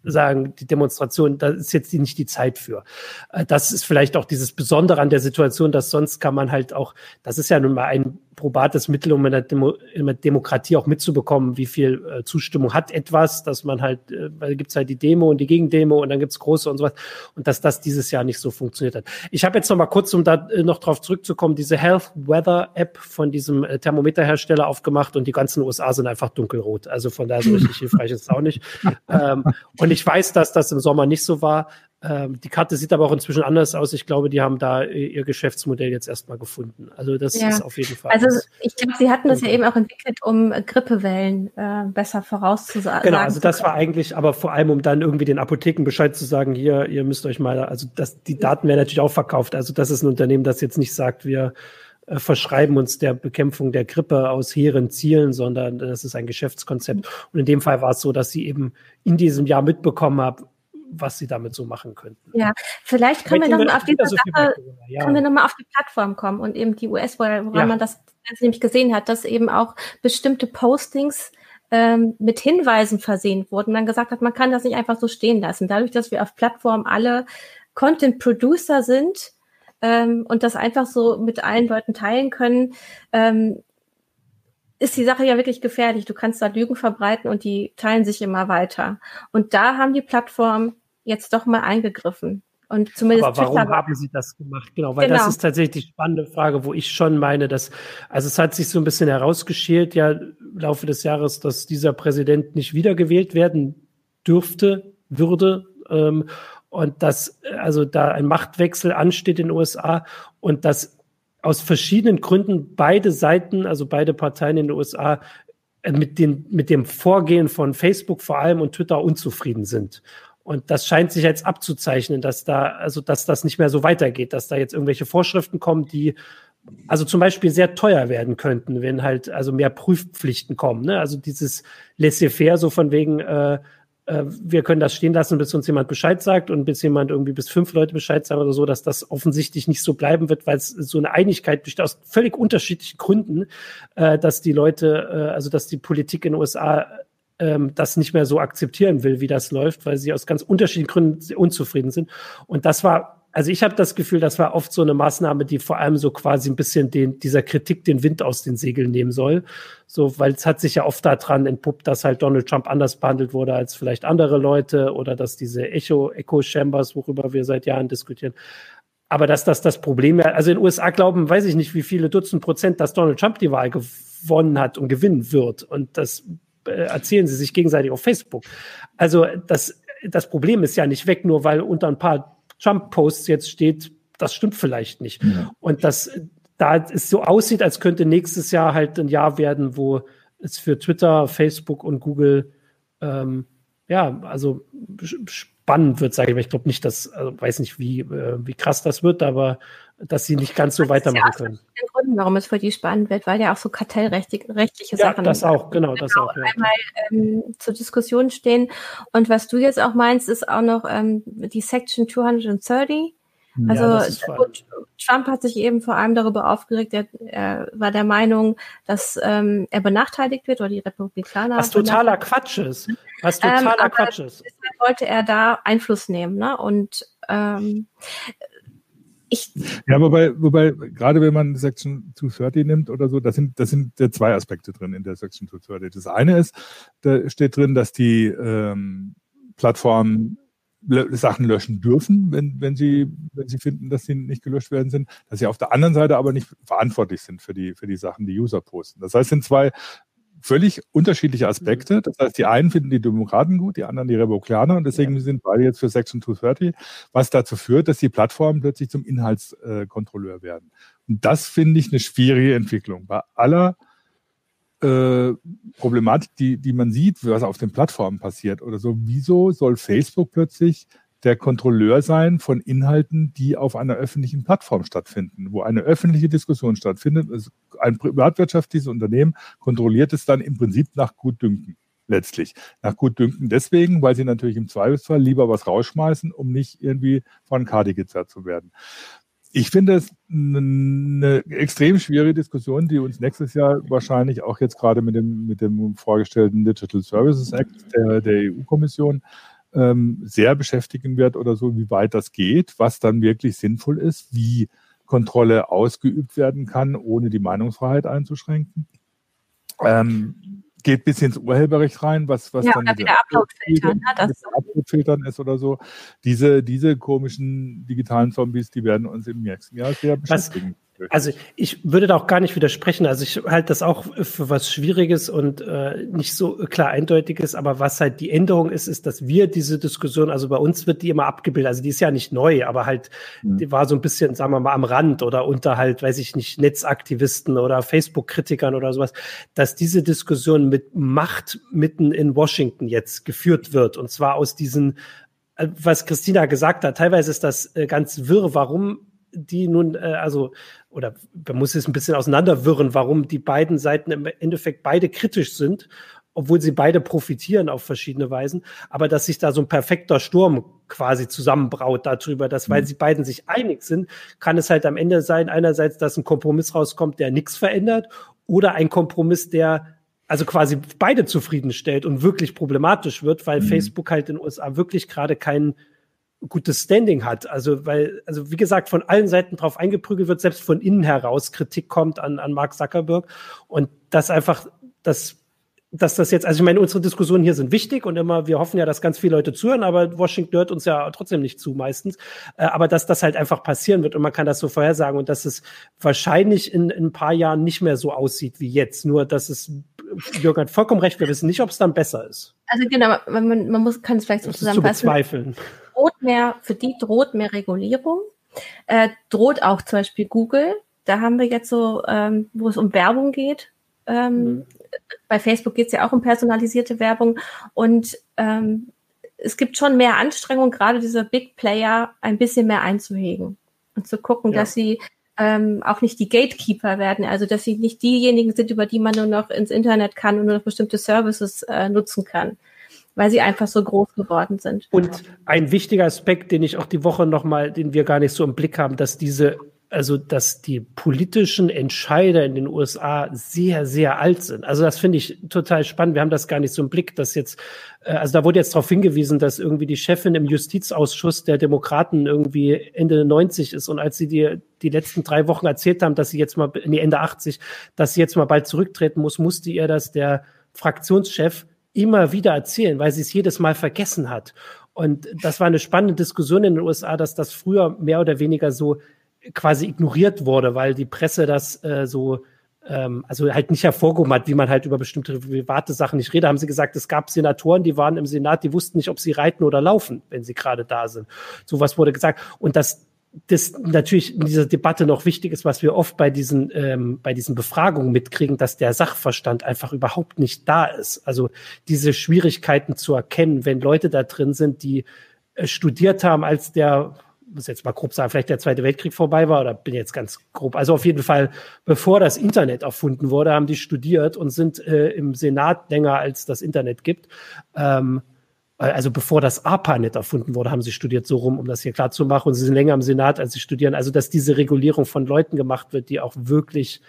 sagen, die Demonstration, da ist jetzt nicht die Zeit für. Äh, das ist vielleicht auch dieses Besondere an der Situation, dass sonst kann man halt auch, das ist ja nun mal ein probates Mittel, um in der, Demo, in der Demokratie auch mitzubekommen, wie viel äh, Zustimmung hat etwas, dass man halt, äh, weil gibt's halt die Demo und die Gegendemo und dann gibt's große und sowas und dass das dieses Jahr nicht so funktioniert hat. Ich habe jetzt noch mal kurz, um da äh, noch drauf zurückzukommen, diese Health Weather App von diesem äh, Thermometerhersteller aufgemacht und die ganzen USA sind einfach dunkelrot. Also von daher so richtig hilfreich ist es auch nicht. Ähm, und ich weiß, dass das im Sommer nicht so war. Ähm, die Karte sieht aber auch inzwischen anders aus. Ich glaube, die haben da ihr Geschäftsmodell jetzt erstmal gefunden. Also das ja. ist auf jeden Fall. Also ich glaube, sie hatten das ja eben auch entwickelt, um Grippewellen äh, besser vorauszusagen. Genau, also das war eigentlich, aber vor allem, um dann irgendwie den Apotheken Bescheid zu sagen, hier, ihr müsst euch mal, also das, die Daten werden natürlich auch verkauft. Also das ist ein Unternehmen, das jetzt nicht sagt, wir äh, verschreiben uns der Bekämpfung der Grippe aus hehren Zielen, sondern das ist ein Geschäftskonzept. Und in dem Fall war es so, dass sie eben in diesem Jahr mitbekommen haben, was sie damit so machen könnten. Ja, vielleicht können wir nochmal auf diese Sache, ja. können wir nochmal auf die Plattform kommen und eben die US, woran ja. man das nämlich gesehen hat, dass eben auch bestimmte Postings ähm, mit Hinweisen versehen wurden. Man gesagt hat, man kann das nicht einfach so stehen lassen. Dadurch, dass wir auf Plattform alle Content Producer sind ähm, und das einfach so mit allen Leuten teilen können, ähm, ist die Sache ja wirklich gefährlich. Du kannst da Lügen verbreiten und die teilen sich immer weiter. Und da haben die Plattformen jetzt doch mal eingegriffen. Und zumindest Aber warum Twitter haben sie das gemacht? Genau, weil genau. das ist tatsächlich die spannende Frage, wo ich schon meine, dass, also es hat sich so ein bisschen herausgeschält, ja, im Laufe des Jahres, dass dieser Präsident nicht wiedergewählt werden dürfte, würde, ähm, und dass also da ein Machtwechsel ansteht in den USA und dass aus verschiedenen Gründen beide Seiten, also beide Parteien in den USA, äh, mit, den, mit dem Vorgehen von Facebook vor allem und Twitter unzufrieden sind. Und das scheint sich jetzt abzuzeichnen, dass da, also dass das nicht mehr so weitergeht, dass da jetzt irgendwelche Vorschriften kommen, die also zum Beispiel sehr teuer werden könnten, wenn halt also mehr Prüfpflichten kommen. Ne? Also dieses Laissez-faire, so von wegen, äh, äh, wir können das stehen lassen, bis uns jemand Bescheid sagt und bis jemand irgendwie bis fünf Leute Bescheid sagen oder so, dass das offensichtlich nicht so bleiben wird, weil es so eine Einigkeit besteht aus völlig unterschiedlichen Gründen, äh, dass die Leute, äh, also dass die Politik in den USA ähm, das nicht mehr so akzeptieren will, wie das läuft, weil sie aus ganz unterschiedlichen Gründen unzufrieden sind. Und das war also ich habe das Gefühl, das war oft so eine Maßnahme, die vor allem so quasi ein bisschen den, dieser Kritik den Wind aus den Segeln nehmen soll. So, weil es hat sich ja oft daran entpuppt, dass halt Donald Trump anders behandelt wurde als vielleicht andere Leute oder dass diese Echo, Echo Chambers, worüber wir seit Jahren diskutieren. Aber dass das das Problem ja, also in den USA glauben, weiß ich nicht, wie viele Dutzend Prozent, dass Donald Trump die Wahl gewonnen hat und gewinnen wird. Und das erzählen sie sich gegenseitig auf Facebook. Also das, das Problem ist ja nicht weg, nur weil unter ein paar Trump-Posts jetzt steht, das stimmt vielleicht nicht. Ja. Und das, da es so aussieht, als könnte nächstes Jahr halt ein Jahr werden, wo es für Twitter, Facebook und Google ähm, ja, also spannend wird, sage ich mal. Ich glaube nicht, dass, also weiß nicht, wie, äh, wie krass das wird, aber dass sie nicht ganz so das weitermachen ja können. Der Grund, warum es für die spannend wird, weil ja auch so kartellrechtliche ja, Sachen. Das auch, genau, das genau, auch. Ja. Einmal ähm, zur Diskussion stehen. Und was du jetzt auch meinst, ist auch noch ähm, die Section 230 also ja, gut, Trump hat sich eben vor allem darüber aufgeregt, er, er war der Meinung, dass ähm, er benachteiligt wird oder die Republikaner. Was totaler Quatsch ist. Was ähm, totaler ähm, Quatsch ist. Deshalb wollte er da Einfluss nehmen. Ne? Und ähm, ich ja, wobei, wobei, gerade wenn man Section 230 nimmt oder so, das sind, das sind ja zwei Aspekte drin in der Section 230. Das eine ist, da steht drin, dass die ähm, Plattformen Sachen löschen dürfen, wenn, wenn, sie, wenn sie finden, dass sie nicht gelöscht werden sind, dass sie auf der anderen Seite aber nicht verantwortlich sind für die, für die Sachen, die User posten. Das heißt, es sind zwei völlig unterschiedliche Aspekte. Mhm. Das heißt, die einen finden die Demokraten gut, die anderen die Republikaner und deswegen ja. sind beide jetzt für Section 230, was dazu führt, dass die Plattformen plötzlich zum Inhaltskontrolleur werden. Und das finde ich eine schwierige Entwicklung. Bei aller äh, Problematik, die, die man sieht, was auf den Plattformen passiert oder so. Wieso soll Facebook plötzlich der Kontrolleur sein von Inhalten, die auf einer öffentlichen Plattform stattfinden, wo eine öffentliche Diskussion stattfindet. Also ein privatwirtschaftliches Unternehmen kontrolliert es dann im Prinzip nach Gutdünken letztlich. Nach Gutdünken deswegen, weil sie natürlich im Zweifelsfall lieber was rausschmeißen, um nicht irgendwie von Kadi gezerrt zu werden ich finde es eine extrem schwierige Diskussion, die uns nächstes Jahr wahrscheinlich auch jetzt gerade mit dem, mit dem vorgestellten Digital Services Act der, der EU-Kommission ähm, sehr beschäftigen wird oder so, wie weit das geht, was dann wirklich sinnvoll ist, wie Kontrolle ausgeübt werden kann, ohne die Meinungsfreiheit einzuschränken. Ähm, geht bis ins Urheberrecht rein, was, was ja, dann wieder Upload-Filtern, ne? Upload-Filtern ist oder so. Diese, diese komischen digitalen Zombies, die werden uns im nächsten Jahr sehr beschäftigen. Was, also ich würde da auch gar nicht widersprechen. Also ich halte das auch für was Schwieriges und äh, nicht so klar eindeutiges. Aber was halt die Änderung ist, ist, dass wir diese Diskussion, also bei uns wird die immer abgebildet. Also die ist ja nicht neu, aber halt, mhm. die war so ein bisschen, sagen wir mal, am Rand oder unter halt, weiß ich nicht, Netzaktivisten oder Facebook-Kritikern oder sowas, dass diese Diskussion mit Macht mitten in Washington jetzt geführt wird. Und zwar aus diesen äh, was Christina gesagt hat, teilweise ist das äh, ganz wirr, warum die nun, äh, also, oder man muss es ein bisschen auseinanderwirren, warum die beiden Seiten im Endeffekt beide kritisch sind, obwohl sie beide profitieren auf verschiedene Weisen, aber dass sich da so ein perfekter Sturm quasi zusammenbraut darüber, dass weil mhm. sie beiden sich einig sind, kann es halt am Ende sein, einerseits, dass ein Kompromiss rauskommt, der nichts verändert, oder ein Kompromiss, der also quasi beide zufriedenstellt und wirklich problematisch wird, weil mhm. Facebook halt in den USA wirklich gerade keinen gutes Standing hat. Also, weil, also wie gesagt, von allen Seiten drauf eingeprügelt wird, selbst von innen heraus Kritik kommt an, an Mark Zuckerberg. Und das einfach, das dass das jetzt, also ich meine, unsere Diskussionen hier sind wichtig und immer, wir hoffen ja, dass ganz viele Leute zuhören, aber Washington hört uns ja trotzdem nicht zu meistens. Äh, aber dass das halt einfach passieren wird und man kann das so vorhersagen und dass es wahrscheinlich in, in ein paar Jahren nicht mehr so aussieht wie jetzt. Nur, dass es, Jürgen hat vollkommen recht, wir wissen nicht, ob es dann besser ist. Also genau, man, man muss, kann es vielleicht so zusammenfassen. Zu bezweifeln droht mehr, für die droht mehr Regulierung. Äh, droht auch zum Beispiel Google. Da haben wir jetzt so, ähm, wo es um Werbung geht. Ähm, mhm. Bei Facebook geht es ja auch um personalisierte Werbung. Und ähm, es gibt schon mehr Anstrengung, gerade diese Big Player ein bisschen mehr einzuhegen und zu gucken, ja. dass sie ähm, auch nicht die Gatekeeper werden, also dass sie nicht diejenigen sind, über die man nur noch ins Internet kann und nur noch bestimmte Services äh, nutzen kann weil sie einfach so groß geworden sind. Und ein wichtiger Aspekt, den ich auch die Woche nochmal, den wir gar nicht so im Blick haben, dass diese also dass die politischen Entscheider in den USA sehr, sehr alt sind. Also das finde ich total spannend. Wir haben das gar nicht so im Blick, dass jetzt, äh, also da wurde jetzt darauf hingewiesen, dass irgendwie die Chefin im Justizausschuss der Demokraten irgendwie Ende 90 ist und als sie die, die letzten drei Wochen erzählt haben, dass sie jetzt mal, nee, Ende 80, dass sie jetzt mal bald zurücktreten muss, musste ihr das der Fraktionschef immer wieder erzählen, weil sie es jedes Mal vergessen hat. Und das war eine spannende Diskussion in den USA, dass das früher mehr oder weniger so quasi ignoriert wurde, weil die Presse das äh, so ähm, also halt nicht hervorgehoben hat, wie man halt über bestimmte private Sachen nicht redet. Haben sie gesagt, es gab Senatoren, die waren im Senat, die wussten nicht, ob sie reiten oder laufen, wenn sie gerade da sind. Sowas wurde gesagt. Und das das natürlich in dieser Debatte noch wichtig ist, was wir oft bei diesen, ähm, bei diesen Befragungen mitkriegen, dass der Sachverstand einfach überhaupt nicht da ist. Also diese Schwierigkeiten zu erkennen, wenn Leute da drin sind, die äh, studiert haben, als der muss jetzt mal grob sagen, vielleicht der Zweite Weltkrieg vorbei war oder bin jetzt ganz grob. Also auf jeden Fall, bevor das Internet erfunden wurde, haben die studiert und sind äh, im Senat länger als das Internet gibt. Ähm, also bevor das ARPANET erfunden wurde, haben sie studiert so rum, um das hier klar zu machen. Und sie sind länger im Senat, als sie studieren. Also dass diese Regulierung von Leuten gemacht wird, die auch wirklich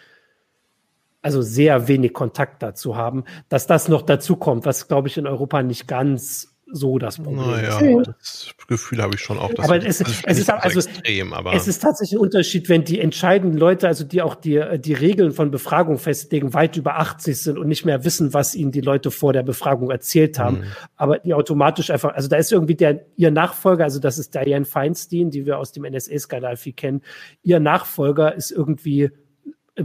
also sehr wenig Kontakt dazu haben, dass das noch dazu kommt, was glaube ich in Europa nicht ganz so das Problem. Naja, das Gefühl habe ich schon auch. aber es, ist, es ist also extrem, aber es ist tatsächlich ein Unterschied, wenn die entscheidenden Leute, also die auch die, die Regeln von Befragung festlegen, weit über 80 sind und nicht mehr wissen, was ihnen die Leute vor der Befragung erzählt haben. Mhm. Aber die automatisch einfach, also da ist irgendwie der, ihr Nachfolger, also das ist Diane Feinstein, die wir aus dem NSA-Skandal viel kennen. Ihr Nachfolger ist irgendwie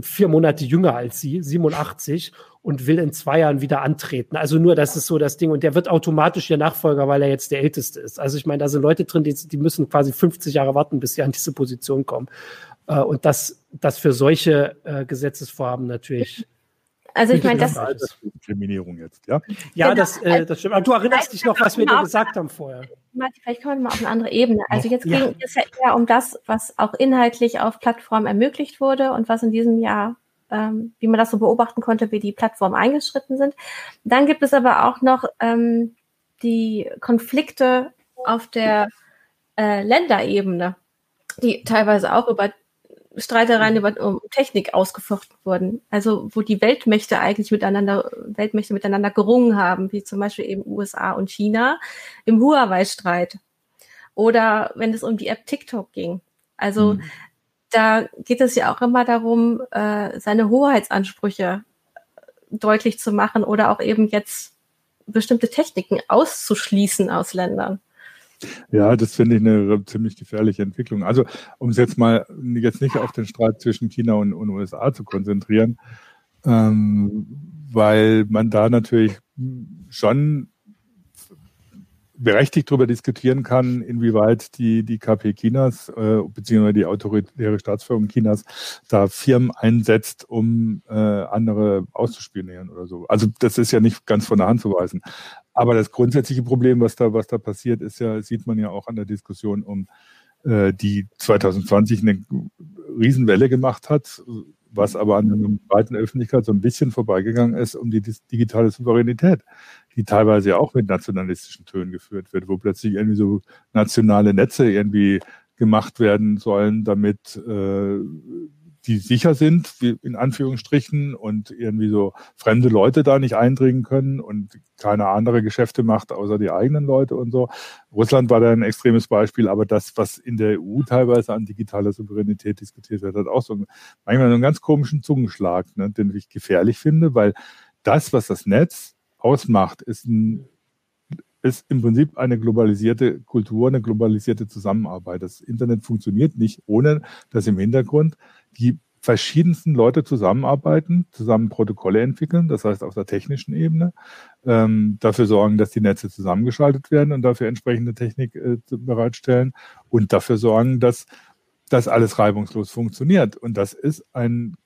vier Monate jünger als sie, 87 und will in zwei Jahren wieder antreten. Also nur, das ist so das Ding. Und der wird automatisch ihr Nachfolger, weil er jetzt der Älteste ist. Also ich meine, da sind Leute drin, die, die müssen quasi 50 Jahre warten, bis sie an diese Position kommen. Äh, und das, das für solche äh, Gesetzesvorhaben natürlich also ich meine, das Diskriminierung jetzt, ja? Ja, genau. das, äh, das stimmt. Aber du erinnerst dich noch, was wir dir gesagt haben vorher. Vielleicht kommen wir mal auf eine andere Ebene. Also jetzt ging es ja eher um das, was auch inhaltlich auf Plattformen ermöglicht wurde und was in diesem Jahr, ähm, wie man das so beobachten konnte, wie die Plattformen eingeschritten sind. Dann gibt es aber auch noch ähm, die Konflikte auf der äh, Länderebene, die teilweise auch über Streitereien über um Technik ausgefochten wurden. Also wo die Weltmächte eigentlich miteinander, Weltmächte miteinander gerungen haben, wie zum Beispiel eben USA und China im Huawei-Streit. Oder wenn es um die App TikTok ging. Also mhm. Da geht es ja auch immer darum, äh, seine Hoheitsansprüche deutlich zu machen oder auch eben jetzt bestimmte Techniken auszuschließen aus Ländern. Ja, das finde ich eine ziemlich gefährliche Entwicklung. Also, um es jetzt mal jetzt nicht auf den Streit zwischen China und, und USA zu konzentrieren, ähm, weil man da natürlich schon berechtigt darüber diskutieren kann, inwieweit die, die KP Chinas äh, beziehungsweise die autoritäre Staatsführung Chinas da Firmen einsetzt, um äh, andere auszuspionieren oder so. Also das ist ja nicht ganz von der Hand zu weisen. Aber das grundsätzliche Problem, was da, was da passiert, ist ja, sieht man ja auch an der Diskussion um äh, die 2020 eine Riesenwelle gemacht hat, was aber an der breiten Öffentlichkeit so ein bisschen vorbeigegangen ist, um die digitale Souveränität, die teilweise ja auch mit nationalistischen Tönen geführt wird, wo plötzlich irgendwie so nationale Netze irgendwie gemacht werden sollen, damit äh, die sicher sind, in Anführungsstrichen, und irgendwie so fremde Leute da nicht eindringen können und keine andere Geschäfte macht, außer die eigenen Leute und so. Russland war da ein extremes Beispiel, aber das, was in der EU teilweise an digitaler Souveränität diskutiert wird, hat auch so einen, manchmal so einen ganz komischen Zungenschlag, ne, den ich gefährlich finde, weil das, was das Netz ausmacht, ist ein ist im Prinzip eine globalisierte Kultur, eine globalisierte Zusammenarbeit. Das Internet funktioniert nicht, ohne dass im Hintergrund die verschiedensten Leute zusammenarbeiten, zusammen Protokolle entwickeln, das heißt auf der technischen Ebene, ähm, dafür sorgen, dass die Netze zusammengeschaltet werden und dafür entsprechende Technik äh, bereitstellen und dafür sorgen, dass das alles reibungslos funktioniert. Und das ist ein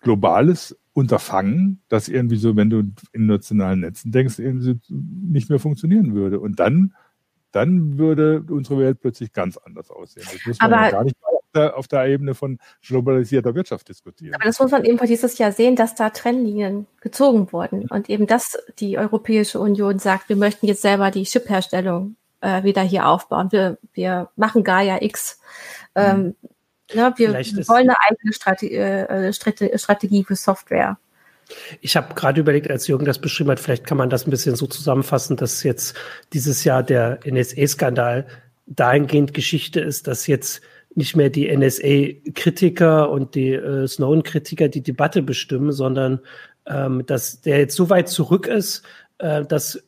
globales Unterfangen, das irgendwie so, wenn du in nationalen Netzen denkst, irgendwie nicht mehr funktionieren würde. Und dann, dann würde unsere Welt plötzlich ganz anders aussehen. Das muss man Aber ja gar nicht der, auf der Ebene von globalisierter Wirtschaft diskutieren. Aber das muss man eben vor dieses Jahr sehen, dass da Trennlinien gezogen wurden und eben, dass die Europäische Union sagt, wir möchten jetzt selber die Chipherstellung äh, wieder hier aufbauen. Wir, wir machen Gaia X. Ähm, Ja, wir wollen eine eigene Strategie, äh, Strategie für Software. Ich habe gerade überlegt, als Jürgen das beschrieben hat, vielleicht kann man das ein bisschen so zusammenfassen, dass jetzt dieses Jahr der NSA-Skandal dahingehend Geschichte ist, dass jetzt nicht mehr die NSA-Kritiker und die äh, Snowden-Kritiker die Debatte bestimmen, sondern ähm, dass der jetzt so weit zurück ist, äh, dass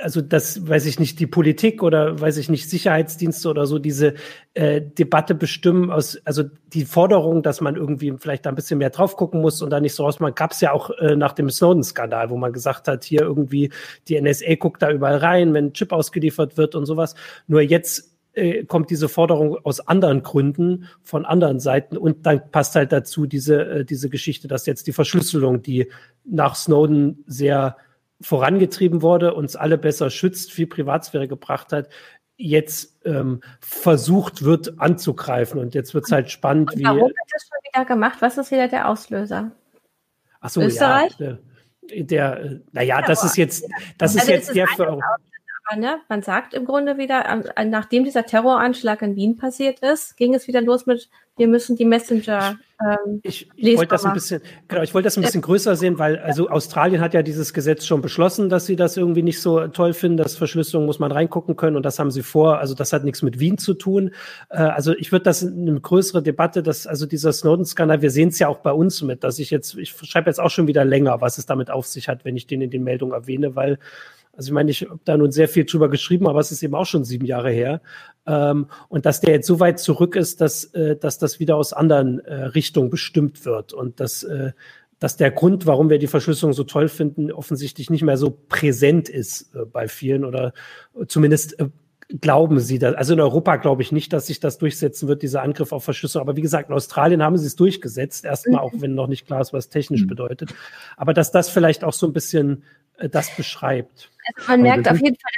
also das weiß ich nicht, die Politik oder weiß ich nicht, Sicherheitsdienste oder so diese äh, Debatte bestimmen aus, also die Forderung, dass man irgendwie vielleicht da ein bisschen mehr drauf gucken muss und da nicht so raus. Man gab es ja auch äh, nach dem Snowden-Skandal, wo man gesagt hat, hier irgendwie die NSA guckt da überall rein, wenn ein Chip ausgeliefert wird und sowas. Nur jetzt äh, kommt diese Forderung aus anderen Gründen von anderen Seiten und dann passt halt dazu diese äh, diese Geschichte, dass jetzt die Verschlüsselung, die nach Snowden sehr vorangetrieben wurde, uns alle besser schützt, viel Privatsphäre gebracht hat, jetzt ähm, versucht wird anzugreifen. Und jetzt wird es halt spannend, und warum wie. Warum wird das schon wieder gemacht? Was ist wieder der Auslöser? Ach so, Österreich? ja. Der, der äh, naja, ja, das ist jetzt, das also ist jetzt der für ne, man sagt im Grunde wieder, nachdem dieser Terroranschlag in Wien passiert ist, ging es wieder los mit, wir müssen die Messenger ähm, ich, wollte das ein bisschen, genau, ich wollte das ein bisschen größer sehen, weil also Australien hat ja dieses Gesetz schon beschlossen, dass sie das irgendwie nicht so toll finden, dass Verschlüsselung muss man reingucken können und das haben sie vor. Also das hat nichts mit Wien zu tun. Äh, also ich würde das in eine größere Debatte, dass also dieser Snowden-Skandal, wir sehen es ja auch bei uns mit, dass ich jetzt, ich schreibe jetzt auch schon wieder länger, was es damit auf sich hat, wenn ich den in den Meldungen erwähne, weil also ich meine, ich habe da nun sehr viel drüber geschrieben, aber es ist eben auch schon sieben Jahre her. Ähm, und dass der jetzt so weit zurück ist, dass, äh, dass das wieder aus anderen äh, Richtungen bestimmt wird und dass, äh, dass der Grund, warum wir die Verschlüsselung so toll finden, offensichtlich nicht mehr so präsent ist äh, bei vielen oder zumindest äh, glauben sie das. Also in Europa glaube ich nicht, dass sich das durchsetzen wird, dieser Angriff auf Verschlüsselung. Aber wie gesagt, in Australien haben sie es durchgesetzt. Erstmal, auch wenn noch nicht klar ist, was technisch mhm. bedeutet. Aber dass das vielleicht auch so ein bisschen das beschreibt. Also man merkt auf jeden Fall,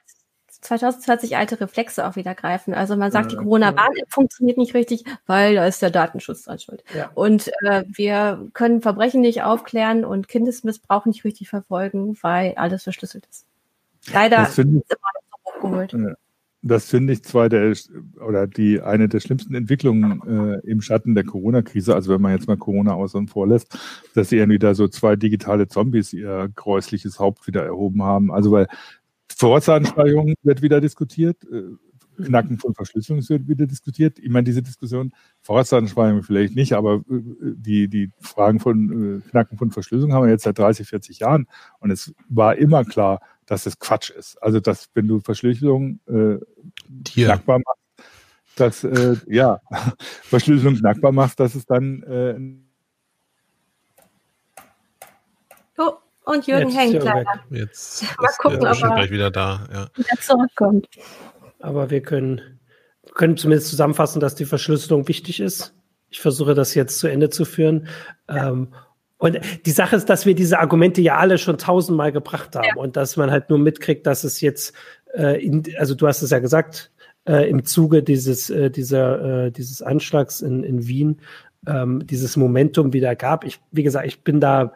dass 2020 alte Reflexe auch wieder greifen. Also man sagt, die Corona-Warn-App funktioniert nicht richtig, weil da ist der Datenschutz dran schuld. Ja. Und äh, wir können Verbrechen nicht aufklären und Kindesmissbrauch nicht richtig verfolgen, weil alles verschlüsselt ist. Leider ist immer noch hochgeholt. Das finde ich zwar der oder die eine der schlimmsten Entwicklungen äh, im Schatten der Corona-Krise, also wenn man jetzt mal Corona außen vor lässt, dass sie irgendwie da so zwei digitale Zombies ihr gräusliches Haupt wieder erhoben haben. Also weil Vorratsdatenspeicherung wird wieder diskutiert, äh, Knacken von Verschlüsselung wird wieder diskutiert. Ich meine, diese Diskussion, Vorratsdatenspeicherung vielleicht nicht, aber äh, die, die Fragen von äh, Knacken von Verschlüsselung haben wir jetzt seit 30, 40 Jahren. Und es war immer klar, dass es Quatsch ist. Also, dass wenn du Verschlüsselung äh, knackbar machst, dass, äh, ja, Verschlüsselung knackbar machst, dass es dann äh, Oh, und Jürgen jetzt hängt leider. Jetzt Mal gucken, ob er gleich wieder da. Ja. wieder zurückkommt. Aber wir können, können zumindest zusammenfassen, dass die Verschlüsselung wichtig ist. Ich versuche das jetzt zu Ende zu führen. Ja. Ähm, und die Sache ist, dass wir diese Argumente ja alle schon tausendmal gebracht haben ja. und dass man halt nur mitkriegt, dass es jetzt, äh, in, also du hast es ja gesagt, äh, im Zuge dieses, äh, dieser, äh, dieses Anschlags in, in Wien ähm, dieses Momentum wieder gab. Ich, wie gesagt, ich bin da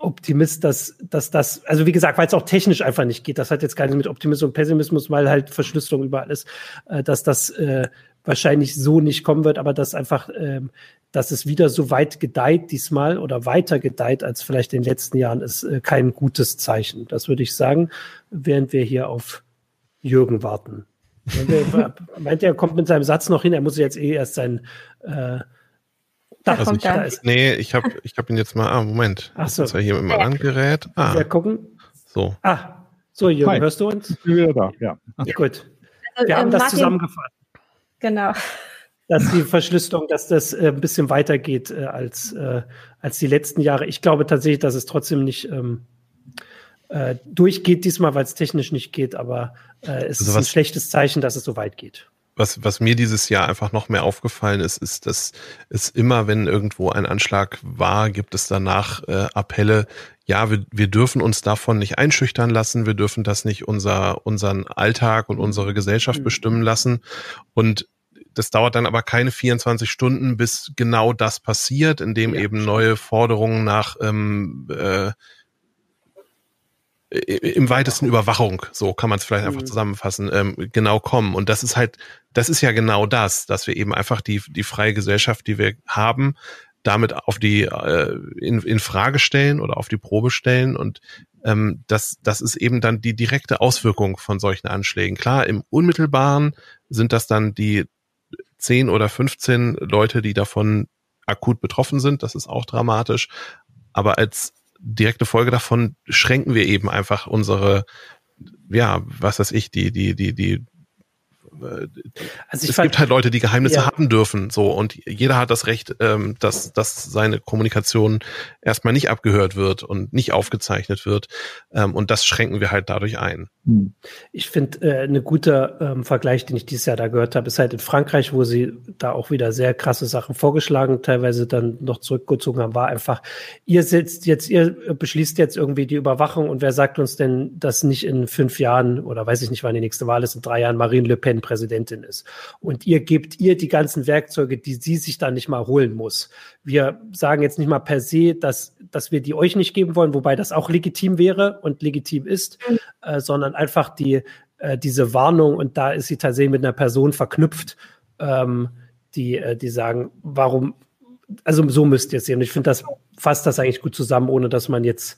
Optimist, dass, dass das, also wie gesagt, weil es auch technisch einfach nicht geht, das hat jetzt gar nichts mit Optimismus und Pessimismus, weil halt Verschlüsselung überall ist, äh, dass das äh, wahrscheinlich so nicht kommen wird, aber dass einfach ähm, dass es wieder so weit gedeiht diesmal oder weiter gedeiht als vielleicht in den letzten Jahren, ist äh, kein gutes Zeichen. Das würde ich sagen, während wir hier auf Jürgen warten. meint er, kommt mit seinem Satz noch hin, er muss jetzt eh erst sein äh, da also kommt ich, da ist. Nee, ich habe ich hab ihn jetzt mal, ah, Moment. Ach so. Das ist ja hier mit dem anderen Gerät. Ah. Wir gucken. So. Ah, so Jürgen, Hi. hörst du uns? Ich bin wieder da, ja. ja. Gut. Wir also, haben das Martin, zusammengefasst. Genau dass die Verschlüsselung, dass das äh, ein bisschen weitergeht äh, als, äh, als die letzten Jahre. Ich glaube tatsächlich, dass es trotzdem nicht ähm, äh, durchgeht diesmal, weil es technisch nicht geht, aber äh, es also ist ein schlechtes Zeichen, dass es so weit geht. Was, was mir dieses Jahr einfach noch mehr aufgefallen ist, ist, dass es immer, wenn irgendwo ein Anschlag war, gibt es danach äh, Appelle, ja, wir, wir dürfen uns davon nicht einschüchtern lassen, wir dürfen das nicht unser, unseren Alltag und unsere Gesellschaft mhm. bestimmen lassen. Und das dauert dann aber keine 24 Stunden, bis genau das passiert, indem ja. eben neue Forderungen nach ähm, äh, im weitesten Überwachung, so kann man es vielleicht einfach mhm. zusammenfassen, ähm, genau kommen. Und das ist halt, das ist ja genau das, dass wir eben einfach die, die freie Gesellschaft, die wir haben, damit auf die äh, in, in Frage stellen oder auf die Probe stellen und ähm, das, das ist eben dann die direkte Auswirkung von solchen Anschlägen. Klar, im Unmittelbaren sind das dann die 10 oder 15 Leute, die davon akut betroffen sind. Das ist auch dramatisch. Aber als direkte Folge davon schränken wir eben einfach unsere, ja, was weiß ich, die, die, die, die also es fand, gibt halt Leute, die Geheimnisse ja. haben dürfen, so und jeder hat das Recht, ähm, dass, dass seine Kommunikation erstmal nicht abgehört wird und nicht aufgezeichnet wird ähm, und das schränken wir halt dadurch ein. Hm. Ich finde, äh, ein guter ähm, Vergleich, den ich dieses Jahr da gehört habe, ist halt in Frankreich, wo sie da auch wieder sehr krasse Sachen vorgeschlagen, teilweise dann noch zurückgezogen haben, war einfach, ihr sitzt jetzt, ihr beschließt jetzt irgendwie die Überwachung und wer sagt uns denn, dass nicht in fünf Jahren oder weiß ich nicht, wann die nächste Wahl ist, in drei Jahren Marine Le Pen Präsidentin ist. Und ihr gebt ihr die ganzen Werkzeuge, die sie sich dann nicht mal holen muss. Wir sagen jetzt nicht mal per se, dass, dass wir die euch nicht geben wollen, wobei das auch legitim wäre und legitim ist, mhm. äh, sondern einfach die, äh, diese Warnung und da ist sie tatsächlich mit einer Person verknüpft, ähm, die, äh, die sagen, warum, also so müsst ihr es sehen. Und ich finde, das fasst das eigentlich gut zusammen, ohne dass man jetzt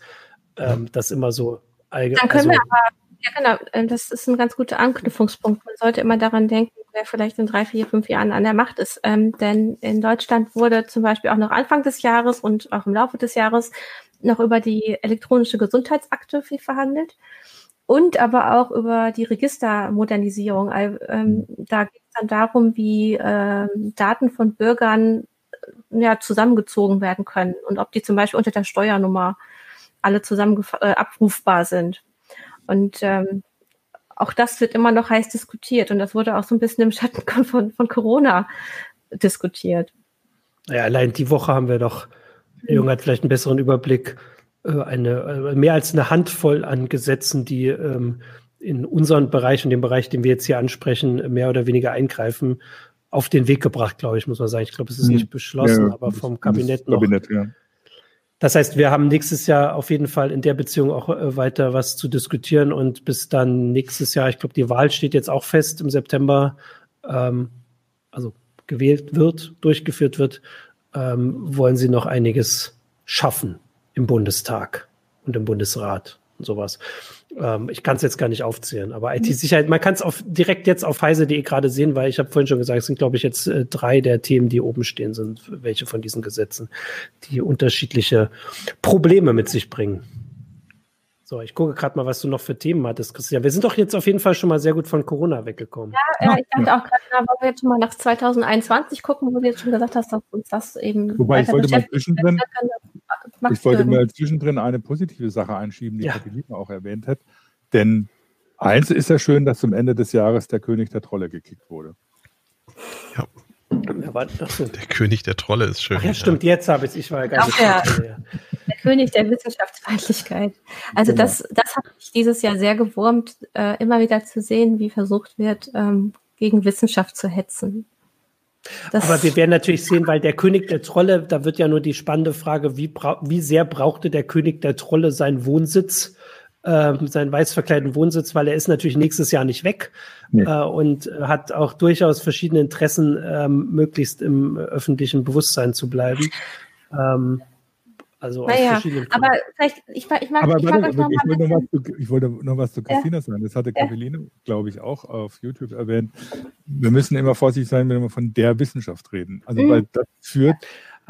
ähm, das immer so allgemein. Dann können also, wir aber, ja genau, äh, das ist ein ganz guter Anknüpfungspunkt. Man sollte immer daran denken, wer vielleicht in drei, vier, fünf Jahren an der Macht ist. Ähm, denn in Deutschland wurde zum Beispiel auch noch Anfang des Jahres und auch im Laufe des Jahres noch über die elektronische Gesundheitsakte viel verhandelt und aber auch über die Registermodernisierung. Ähm, da geht es dann darum, wie äh, Daten von Bürgern äh, ja, zusammengezogen werden können und ob die zum Beispiel unter der Steuernummer alle zusammen äh, abrufbar sind. Und ähm, auch das wird immer noch heiß diskutiert und das wurde auch so ein bisschen im Schatten von, von Corona diskutiert. Ja, allein die Woche haben wir doch, Jung hat vielleicht einen besseren Überblick, äh, eine, äh, mehr als eine Handvoll an Gesetzen, die ähm, in unseren Bereich und dem Bereich, den wir jetzt hier ansprechen, mehr oder weniger eingreifen, auf den Weg gebracht, glaube ich, muss man sagen. Ich glaube, es ist mhm. nicht beschlossen, ja, aber vom Kabinett noch. Kabinett, ja. Das heißt, wir haben nächstes Jahr auf jeden Fall in der Beziehung auch äh, weiter was zu diskutieren und bis dann nächstes Jahr, ich glaube, die Wahl steht jetzt auch fest im September, ähm, also gewählt wird, durchgeführt wird, ähm, wollen sie noch einiges schaffen im Bundestag und im Bundesrat und sowas. Ähm, ich kann es jetzt gar nicht aufzählen, aber IT-Sicherheit, man kann es auf, direkt jetzt auf heise.de gerade sehen, weil ich habe vorhin schon gesagt, es sind, glaube ich, jetzt äh, drei der Themen, die oben stehen sind, welche von diesen Gesetzen, die unterschiedliche Probleme mit sich bringen. So, ich gucke gerade mal, was du noch für Themen hattest, Christian. Wir sind doch jetzt auf jeden Fall schon mal sehr gut von Corona weggekommen. Ja, äh, ich dachte auch gerade, wollen wir jetzt schon mal nach 2021 gucken, wo du jetzt schon gesagt hast, dass uns das eben. Wobei ich wollte mal zwischendrin, ich wollte mal zwischendrin eine positive Sache einschieben, die ja. Katalina auch erwähnt hat. Denn eins ist ja schön, dass zum Ende des Jahres der König der Trolle gekickt wurde. Ja. Der König der Trolle ist schön. Ach ja, stimmt, jetzt habe ich es. Ich war ja gar nicht. Ja. Der König der Wissenschaftsfeindlichkeit. Also genau. das, das hat mich dieses Jahr sehr gewurmt, äh, immer wieder zu sehen, wie versucht wird, ähm, gegen Wissenschaft zu hetzen. Das Aber wir werden natürlich sehen, weil der König der Trolle, da wird ja nur die spannende Frage, wie, wie sehr brauchte der König der Trolle seinen Wohnsitz, äh, seinen weiß verkleideten Wohnsitz, weil er ist natürlich nächstes Jahr nicht weg nee. äh, und hat auch durchaus verschiedene Interessen, ähm, möglichst im öffentlichen Bewusstsein zu bleiben. Ähm, also naja, aber vielleicht, ich, ich mag, aber ich, mag warte, noch ich, wollte noch was zu, ich wollte noch was zu Christina ja. sagen. Das hatte Caroline, ja. glaube ich, auch auf YouTube erwähnt. Wir müssen immer vorsichtig sein, wenn wir von der Wissenschaft reden. Also, mhm. weil das führt,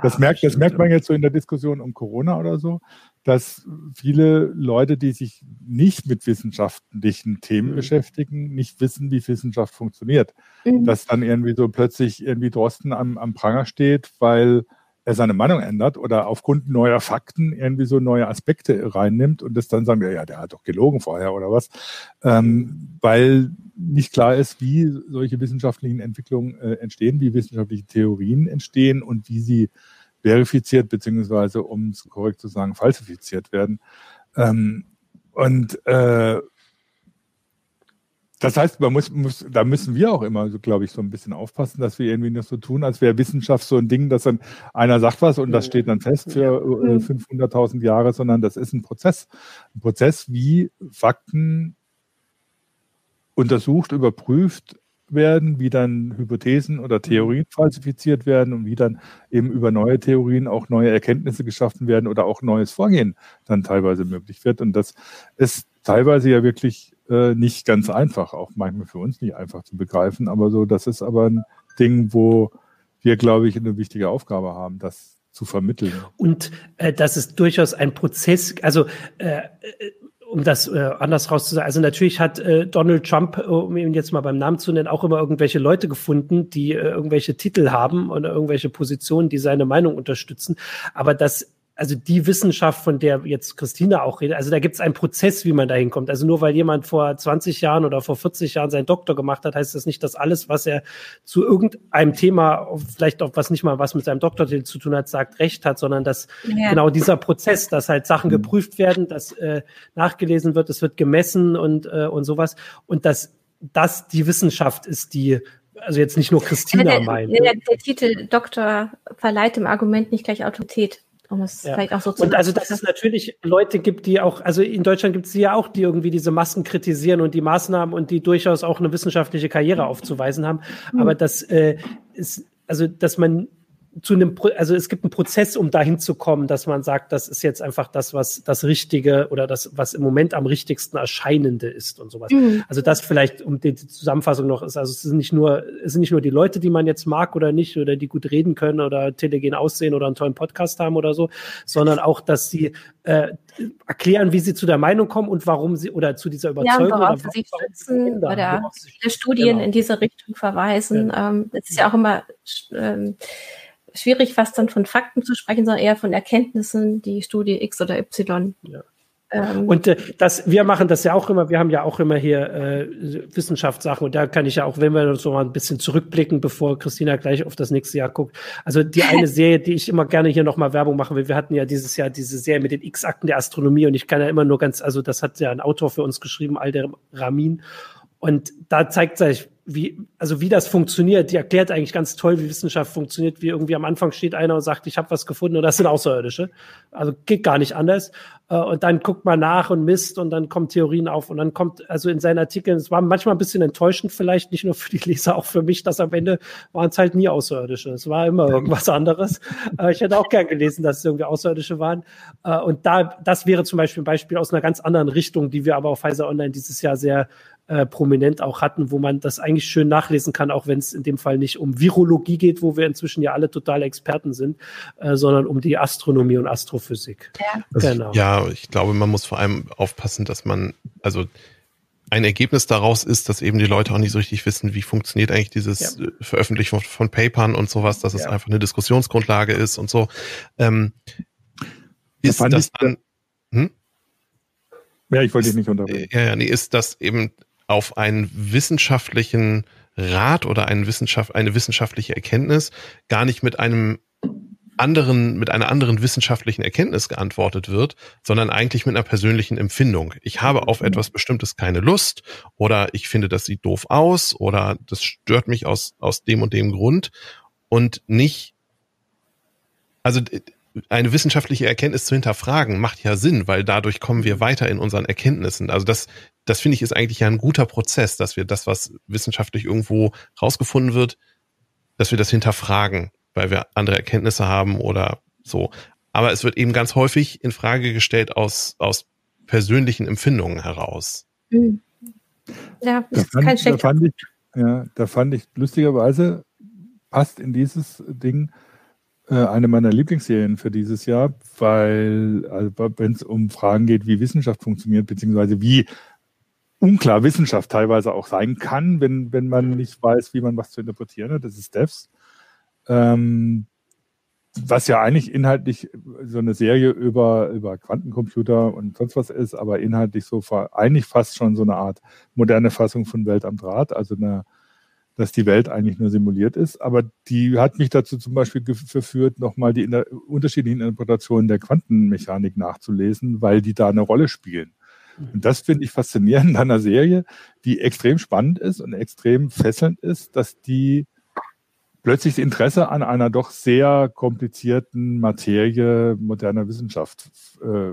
das, Ach, merkt, das merkt man jetzt so in der Diskussion um Corona oder so, dass viele Leute, die sich nicht mit wissenschaftlichen Themen mhm. beschäftigen, nicht wissen, wie Wissenschaft funktioniert. Mhm. Dass dann irgendwie so plötzlich irgendwie Drosten am, am Pranger steht, weil er seine Meinung ändert oder aufgrund neuer Fakten irgendwie so neue Aspekte reinnimmt und das dann sagen wir, ja, der hat doch gelogen vorher oder was, ähm, weil nicht klar ist, wie solche wissenschaftlichen Entwicklungen äh, entstehen, wie wissenschaftliche Theorien entstehen und wie sie verifiziert beziehungsweise, um es korrekt zu sagen, falsifiziert werden. Ähm, und äh, das heißt, man muss, muss, da müssen wir auch immer, so, glaube ich, so ein bisschen aufpassen, dass wir irgendwie nicht so tun, als wäre Wissenschaft so ein Ding, dass dann einer sagt was und das steht dann fest für äh, 500.000 mhm. Jahre, sondern das ist ein Prozess. Ein Prozess, wie Fakten untersucht, überprüft werden, wie dann Hypothesen oder Theorien falsifiziert werden und wie dann eben über neue Theorien auch neue Erkenntnisse geschaffen werden oder auch neues Vorgehen dann teilweise möglich wird. Und das ist teilweise ja wirklich äh, nicht ganz einfach, auch manchmal für uns nicht einfach zu begreifen, aber so, das ist aber ein Ding, wo wir, glaube ich, eine wichtige Aufgabe haben, das zu vermitteln. Und äh, das ist durchaus ein Prozess, also äh, äh um das äh, anders rauszusagen, also natürlich hat äh, Donald Trump, äh, um ihn jetzt mal beim Namen zu nennen, auch immer irgendwelche Leute gefunden, die äh, irgendwelche Titel haben oder irgendwelche Positionen, die seine Meinung unterstützen. Aber das also die Wissenschaft, von der jetzt Christina auch redet, also da gibt es einen Prozess, wie man da hinkommt. Also nur weil jemand vor 20 Jahren oder vor 40 Jahren seinen Doktor gemacht hat, heißt das nicht, dass alles, was er zu irgendeinem Thema, vielleicht auch was nicht mal was mit seinem Doktortitel zu tun hat, sagt, recht hat, sondern dass ja. genau dieser Prozess, dass halt Sachen geprüft werden, dass äh, nachgelesen wird, es wird gemessen und, äh, und sowas. Und dass das die Wissenschaft ist, die also jetzt nicht nur Christina ja, der, meint. Der, der, Titel Doktor verleiht dem Argument nicht gleich Autorität um es ja. vielleicht auch so zu Und also, dass es natürlich Leute gibt, die auch, also in Deutschland gibt es ja auch, die irgendwie diese Masken kritisieren und die Maßnahmen und die durchaus auch eine wissenschaftliche Karriere aufzuweisen haben. Mhm. Aber das äh, ist, also, dass man zu einem, also es gibt einen Prozess, um dahin zu kommen, dass man sagt, das ist jetzt einfach das, was das Richtige oder das, was im Moment am richtigsten erscheinende ist und sowas. Mhm. Also das vielleicht, um die Zusammenfassung noch ist, also es sind nicht nur, es sind nicht nur die Leute, die man jetzt mag oder nicht, oder die gut reden können oder telegen aussehen oder einen tollen Podcast haben oder so, sondern auch, dass sie äh, erklären, wie sie zu der Meinung kommen und warum sie oder zu dieser Überzeugung ja, worauf oder sie sich stützen oder viele Studien genau. in diese Richtung verweisen. Ja. Ähm, es ist ja auch immer ähm, schwierig, fast dann von Fakten zu sprechen, sondern eher von Erkenntnissen, die Studie X oder Y. Ja. Ähm, und äh, das, wir machen das ja auch immer, wir haben ja auch immer hier äh, Wissenschaftssachen und da kann ich ja auch, wenn wir uns noch mal ein bisschen zurückblicken, bevor Christina gleich auf das nächste Jahr guckt. Also die eine Serie, die ich immer gerne hier nochmal Werbung machen will, wir hatten ja dieses Jahr diese Serie mit den X-Akten der Astronomie und ich kann ja immer nur ganz, also das hat ja ein Autor für uns geschrieben, Alder Ramin. Und da zeigt sich, wie, also wie das funktioniert, die erklärt eigentlich ganz toll, wie Wissenschaft funktioniert, wie irgendwie am Anfang steht einer und sagt, ich habe was gefunden und das sind Außerirdische. Also geht gar nicht anders. Äh, und dann guckt man nach und misst und dann kommen Theorien auf und dann kommt, also in seinen Artikeln, es war manchmal ein bisschen enttäuschend, vielleicht nicht nur für die Leser, auch für mich, dass am Ende waren es halt nie Außerirdische. Es war immer irgendwas anderes. Äh, ich hätte auch gern gelesen, dass es irgendwie Außerirdische waren. Äh, und da, das wäre zum Beispiel ein Beispiel aus einer ganz anderen Richtung, die wir aber auf Pfizer Online dieses Jahr sehr äh, prominent auch hatten, wo man das eigentlich schön nachlesen kann, auch wenn es in dem Fall nicht um Virologie geht, wo wir inzwischen ja alle totale Experten sind, äh, sondern um die Astronomie und Astrophysik. Ja. genau. ja, ich glaube, man muss vor allem aufpassen, dass man, also ein Ergebnis daraus ist, dass eben die Leute auch nicht so richtig wissen, wie funktioniert eigentlich dieses ja. Äh, Veröffentlichen von, Papern und sowas, dass ja. es einfach eine Diskussionsgrundlage ist und so. Ähm, ist das dann, hm? Ja, ich wollte dich nicht unterbrechen. Ja, ja, nee, ist das eben auf einen wissenschaftlichen Rat oder einen Wissenschaft, eine wissenschaftliche Erkenntnis gar nicht mit einem anderen, mit einer anderen wissenschaftlichen Erkenntnis geantwortet wird, sondern eigentlich mit einer persönlichen Empfindung. Ich habe auf etwas Bestimmtes keine Lust oder ich finde, das sieht doof aus oder das stört mich aus, aus dem und dem Grund und nicht, also eine wissenschaftliche Erkenntnis zu hinterfragen, macht ja Sinn, weil dadurch kommen wir weiter in unseren Erkenntnissen. Also das, das finde ich ist eigentlich ja ein guter Prozess, dass wir das, was wissenschaftlich irgendwo rausgefunden wird, dass wir das hinterfragen, weil wir andere Erkenntnisse haben oder so. Aber es wird eben ganz häufig in Frage gestellt aus, aus persönlichen Empfindungen heraus. Mhm. Ja, das ist kein da fand ich, ja, da fand ich lustigerweise passt in dieses Ding äh, eine meiner Lieblingsserien für dieses Jahr, weil also, wenn es um Fragen geht, wie Wissenschaft funktioniert, beziehungsweise wie unklar Wissenschaft teilweise auch sein kann, wenn, wenn man nicht weiß, wie man was zu interpretieren hat, das ist Devs. Ähm, was ja eigentlich inhaltlich so eine Serie über, über Quantencomputer und sonst was ist, aber inhaltlich so eigentlich fast schon so eine Art moderne Fassung von Welt am Draht, also eine dass die Welt eigentlich nur simuliert ist. Aber die hat mich dazu zum Beispiel verführt, nochmal die unterschiedlichen Interpretationen der Quantenmechanik nachzulesen, weil die da eine Rolle spielen. Und das finde ich faszinierend an einer Serie, die extrem spannend ist und extrem fesselnd ist, dass die plötzlich das Interesse an einer doch sehr komplizierten Materie moderner Wissenschaft äh,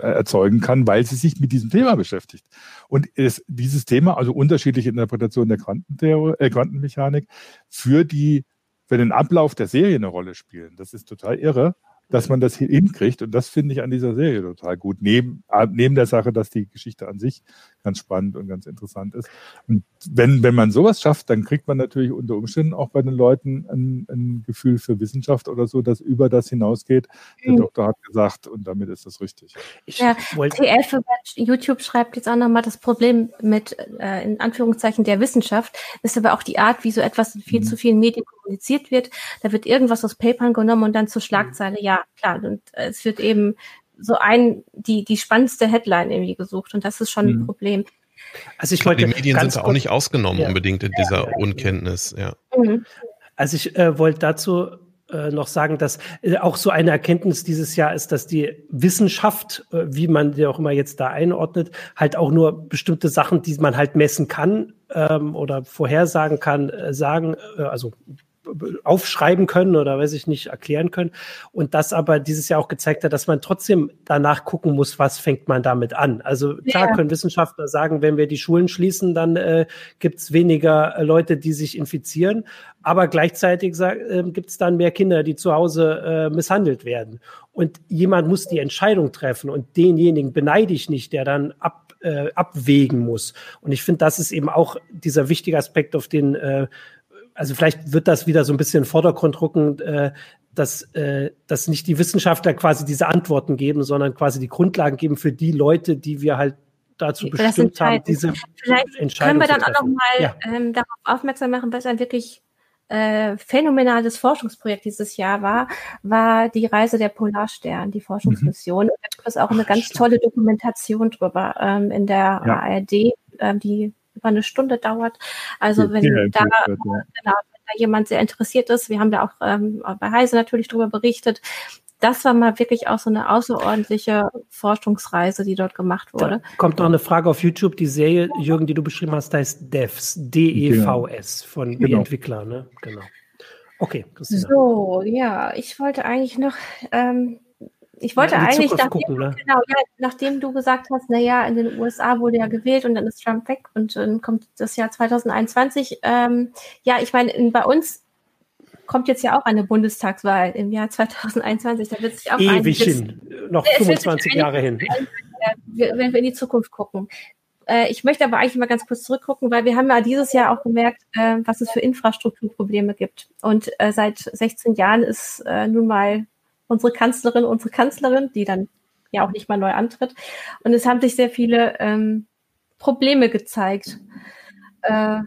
erzeugen kann, weil sie sich mit diesem Thema beschäftigt. Und es, dieses Thema, also unterschiedliche Interpretationen der Quantentheorie, äh, Quantenmechanik, für die für den Ablauf der Serie eine Rolle spielen. Das ist total irre dass man das hinkriegt. Und das finde ich an dieser Serie total gut. Neben, äh, neben der Sache, dass die Geschichte an sich ganz spannend und ganz interessant ist. Und wenn, wenn man sowas schafft, dann kriegt man natürlich unter Umständen auch bei den Leuten ein, ein Gefühl für Wissenschaft oder so, das über das hinausgeht. Der mhm. Doktor hat gesagt, und damit ist das richtig. Ich ja, TF über YouTube schreibt jetzt auch nochmal, das Problem mit, äh, in Anführungszeichen, der Wissenschaft ist aber auch die Art, wie so etwas in viel mhm. zu vielen Medien kommuniziert wird. Da wird irgendwas aus Papern genommen und dann zur Schlagzeile. Ja, klar. Und es wird eben so ein, die, die spannendste Headline irgendwie gesucht. Und das ist schon mhm. ein Problem. Also ich wollte die Medien sind auch nicht ausgenommen ja. unbedingt in dieser ja. Unkenntnis, ja. Mhm. Also ich äh, wollte dazu äh, noch sagen, dass äh, auch so eine Erkenntnis dieses Jahr ist, dass die Wissenschaft, äh, wie man die auch immer jetzt da einordnet, halt auch nur bestimmte Sachen, die man halt messen kann ähm, oder vorhersagen kann, sagen, äh, also aufschreiben können oder weiß ich nicht, erklären können. Und das aber dieses Jahr auch gezeigt hat, dass man trotzdem danach gucken muss, was fängt man damit an. Also klar ja. können Wissenschaftler sagen, wenn wir die Schulen schließen, dann äh, gibt es weniger äh, Leute, die sich infizieren. Aber gleichzeitig äh, gibt es dann mehr Kinder, die zu Hause äh, misshandelt werden. Und jemand muss die Entscheidung treffen und denjenigen beneide ich nicht, der dann ab, äh, abwägen muss. Und ich finde, das ist eben auch dieser wichtige Aspekt, auf den äh, also vielleicht wird das wieder so ein bisschen in Vordergrund rücken, äh, dass, äh, dass nicht die Wissenschaftler quasi diese Antworten geben, sondern quasi die Grundlagen geben für die Leute, die wir halt dazu bestimmt haben, diese Vielleicht Entscheidung können wir dann auch noch mal ja. ähm, darauf aufmerksam machen, was ein wirklich äh, phänomenales Forschungsprojekt dieses Jahr war, war die Reise der Polarstern, die Forschungsmission. Mhm. Da gibt es auch eine ganz Stimmt. tolle Dokumentation drüber ähm, in der ja. ARD, ähm, die über eine Stunde dauert. Also wenn ja, da, wird, ja. genau, wenn da jemand sehr interessiert ist, wir haben da auch ähm, bei Heise natürlich darüber berichtet, das war mal wirklich auch so eine außerordentliche Forschungsreise, die dort gemacht wurde. Da kommt noch eine Frage auf YouTube. Die Serie, Jürgen, die du beschrieben hast, heißt Devs, D-E-V-S, von genau. Entwickler, ne? Genau. Okay, Christina. So, ja, ich wollte eigentlich noch ähm, ich wollte ja, eigentlich, nachdem, gucken, ne? genau, ja, nachdem du gesagt hast, na ja, in den USA wurde ja gewählt und dann ist Trump weg und dann kommt das Jahr 2021. Ähm, ja, ich meine, bei uns kommt jetzt ja auch eine Bundestagswahl im Jahr 2021. Da wird sich auch ewig hin, noch 25 Jahre hin. Wenn wir in die Zukunft gucken. Äh, ich möchte aber eigentlich mal ganz kurz zurückgucken, weil wir haben ja dieses Jahr auch gemerkt, äh, was es für Infrastrukturprobleme gibt. Und äh, seit 16 Jahren ist nun mal unsere Kanzlerin, unsere Kanzlerin, die dann ja auch nicht mal neu antritt. Und es haben sich sehr viele ähm, Probleme gezeigt. Äh,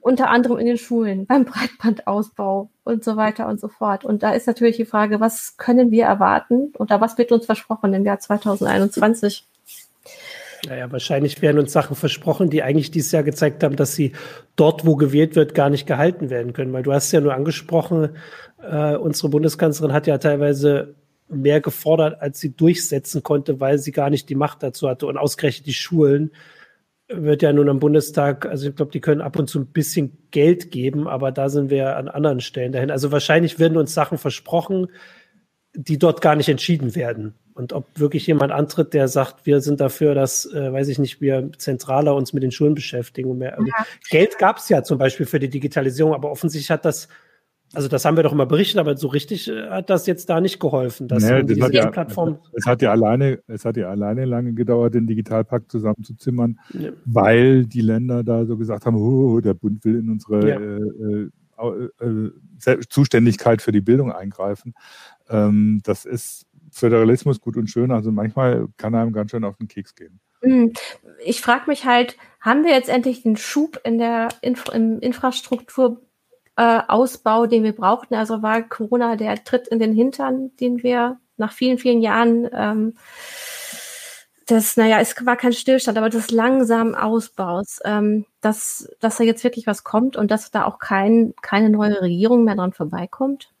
unter anderem in den Schulen, beim Breitbandausbau und so weiter und so fort. Und da ist natürlich die Frage, was können wir erwarten oder was wird uns versprochen im Jahr 2021? Naja, wahrscheinlich werden uns Sachen versprochen, die eigentlich dieses Jahr gezeigt haben, dass sie dort, wo gewählt wird, gar nicht gehalten werden können. Weil du hast ja nur angesprochen, äh, unsere Bundeskanzlerin hat ja teilweise mehr gefordert, als sie durchsetzen konnte, weil sie gar nicht die Macht dazu hatte. Und ausgerechnet die Schulen wird ja nun am Bundestag, also ich glaube, die können ab und zu ein bisschen Geld geben, aber da sind wir an anderen Stellen dahin. Also wahrscheinlich werden uns Sachen versprochen, die dort gar nicht entschieden werden. Und ob wirklich jemand antritt, der sagt, wir sind dafür, dass, äh, weiß ich nicht, wir zentraler uns mit den Schulen beschäftigen. Und mehr. Also ja. Geld gab es ja zum Beispiel für die Digitalisierung, aber offensichtlich hat das, also das haben wir doch immer berichtet, aber so richtig äh, hat das jetzt da nicht geholfen. Dass nee, das hat ja, Plattform es hat ja alleine, es hat ja alleine lange gedauert, den Digitalpakt zusammenzuzimmern, ja. weil die Länder da so gesagt haben, oh, der Bund will in unsere ja. äh, äh, äh Zuständigkeit für die Bildung eingreifen. Ähm, das ist Föderalismus gut und schön, also manchmal kann einem ganz schön auf den Keks gehen. Hm. Ich frage mich halt, haben wir jetzt endlich den Schub in der Inf im Infrastrukturausbau, äh, den wir brauchten? Also war Corona der Tritt in den Hintern, den wir nach vielen, vielen Jahren ähm, das, naja, es war kein Stillstand, aber des langsamen Ausbaus, ähm, dass, dass da jetzt wirklich was kommt und dass da auch kein, keine neue Regierung mehr dran vorbeikommt?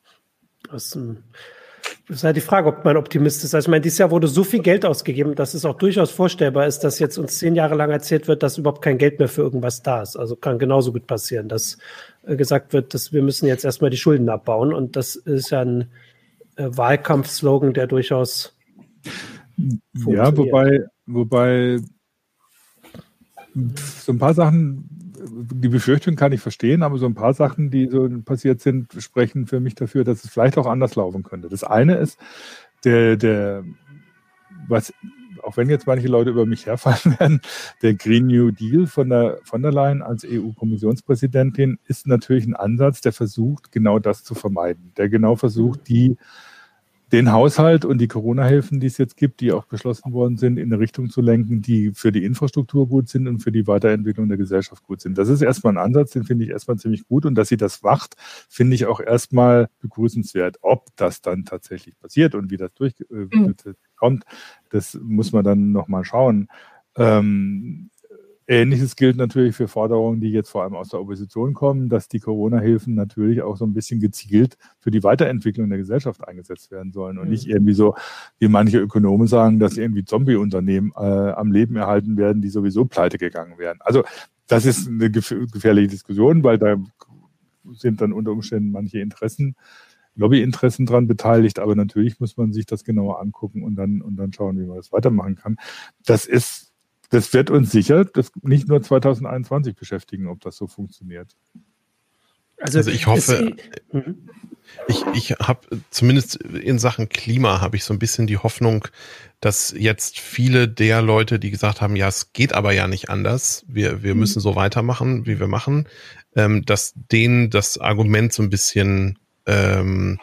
Das, ähm, ist halt die Frage, ob man Optimist ist. Also ich meine, dieses Jahr wurde so viel Geld ausgegeben, dass es auch durchaus vorstellbar ist, dass jetzt uns zehn Jahre lang erzählt wird, dass überhaupt kein Geld mehr für irgendwas da ist. Also kann genauso gut passieren, dass äh, gesagt wird, dass wir müssen jetzt erstmal die Schulden abbauen. Und das ist ja ein äh, Wahlkampfslogan, der durchaus ja, wobei, wobei so ein paar Sachen die Befürchtung kann ich verstehen, aber so ein paar Sachen, die so passiert sind, sprechen für mich dafür, dass es vielleicht auch anders laufen könnte. Das eine ist, der, der, was, auch wenn jetzt manche Leute über mich herfallen werden, der Green New Deal von der, von der Leyen als EU-Kommissionspräsidentin ist natürlich ein Ansatz, der versucht, genau das zu vermeiden. Der genau versucht, die den Haushalt und die Corona-Hilfen, die es jetzt gibt, die auch beschlossen worden sind, in eine Richtung zu lenken, die für die Infrastruktur gut sind und für die Weiterentwicklung der Gesellschaft gut sind. Das ist erstmal ein Ansatz, den finde ich erstmal ziemlich gut. Und dass sie das macht, finde ich auch erstmal begrüßenswert. Ob das dann tatsächlich passiert und wie das durchkommt, äh, mhm. das muss man dann nochmal schauen. Ähm, Ähnliches gilt natürlich für Forderungen, die jetzt vor allem aus der Opposition kommen, dass die Corona-Hilfen natürlich auch so ein bisschen gezielt für die Weiterentwicklung der Gesellschaft eingesetzt werden sollen und mhm. nicht irgendwie so, wie manche Ökonomen sagen, dass irgendwie Zombie-Unternehmen äh, am Leben erhalten werden, die sowieso pleite gegangen wären. Also das ist eine gefährliche Diskussion, weil da sind dann unter Umständen manche Interessen Lobbyinteressen dran beteiligt, aber natürlich muss man sich das genauer angucken und dann, und dann schauen, wie man das weitermachen kann. Das ist das wird uns sicher das nicht nur 2021 beschäftigen, ob das so funktioniert. Also, also ich hoffe, ich, ich habe zumindest in Sachen Klima habe ich so ein bisschen die Hoffnung, dass jetzt viele der Leute, die gesagt haben, ja, es geht aber ja nicht anders, wir, wir mhm. müssen so weitermachen, wie wir machen, ähm, dass denen das Argument so ein bisschen ähm,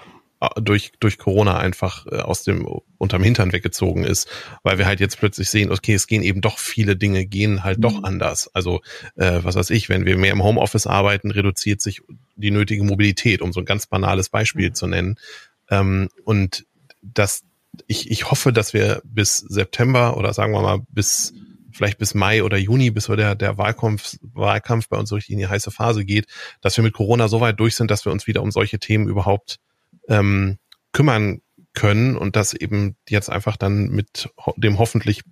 durch, durch Corona einfach äh, aus dem, unterm Hintern weggezogen ist, weil wir halt jetzt plötzlich sehen, okay, es gehen eben doch viele Dinge, gehen halt mhm. doch anders. Also, äh, was weiß ich, wenn wir mehr im Homeoffice arbeiten, reduziert sich die nötige Mobilität, um so ein ganz banales Beispiel mhm. zu nennen. Ähm, und das, ich, ich hoffe, dass wir bis September oder sagen wir mal bis vielleicht bis Mai oder Juni, bis der, der Wahlkampf, Wahlkampf bei uns so richtig in die heiße Phase geht, dass wir mit Corona so weit durch sind, dass wir uns wieder um solche Themen überhaupt ähm, kümmern können und das eben jetzt einfach dann mit dem hoffentlich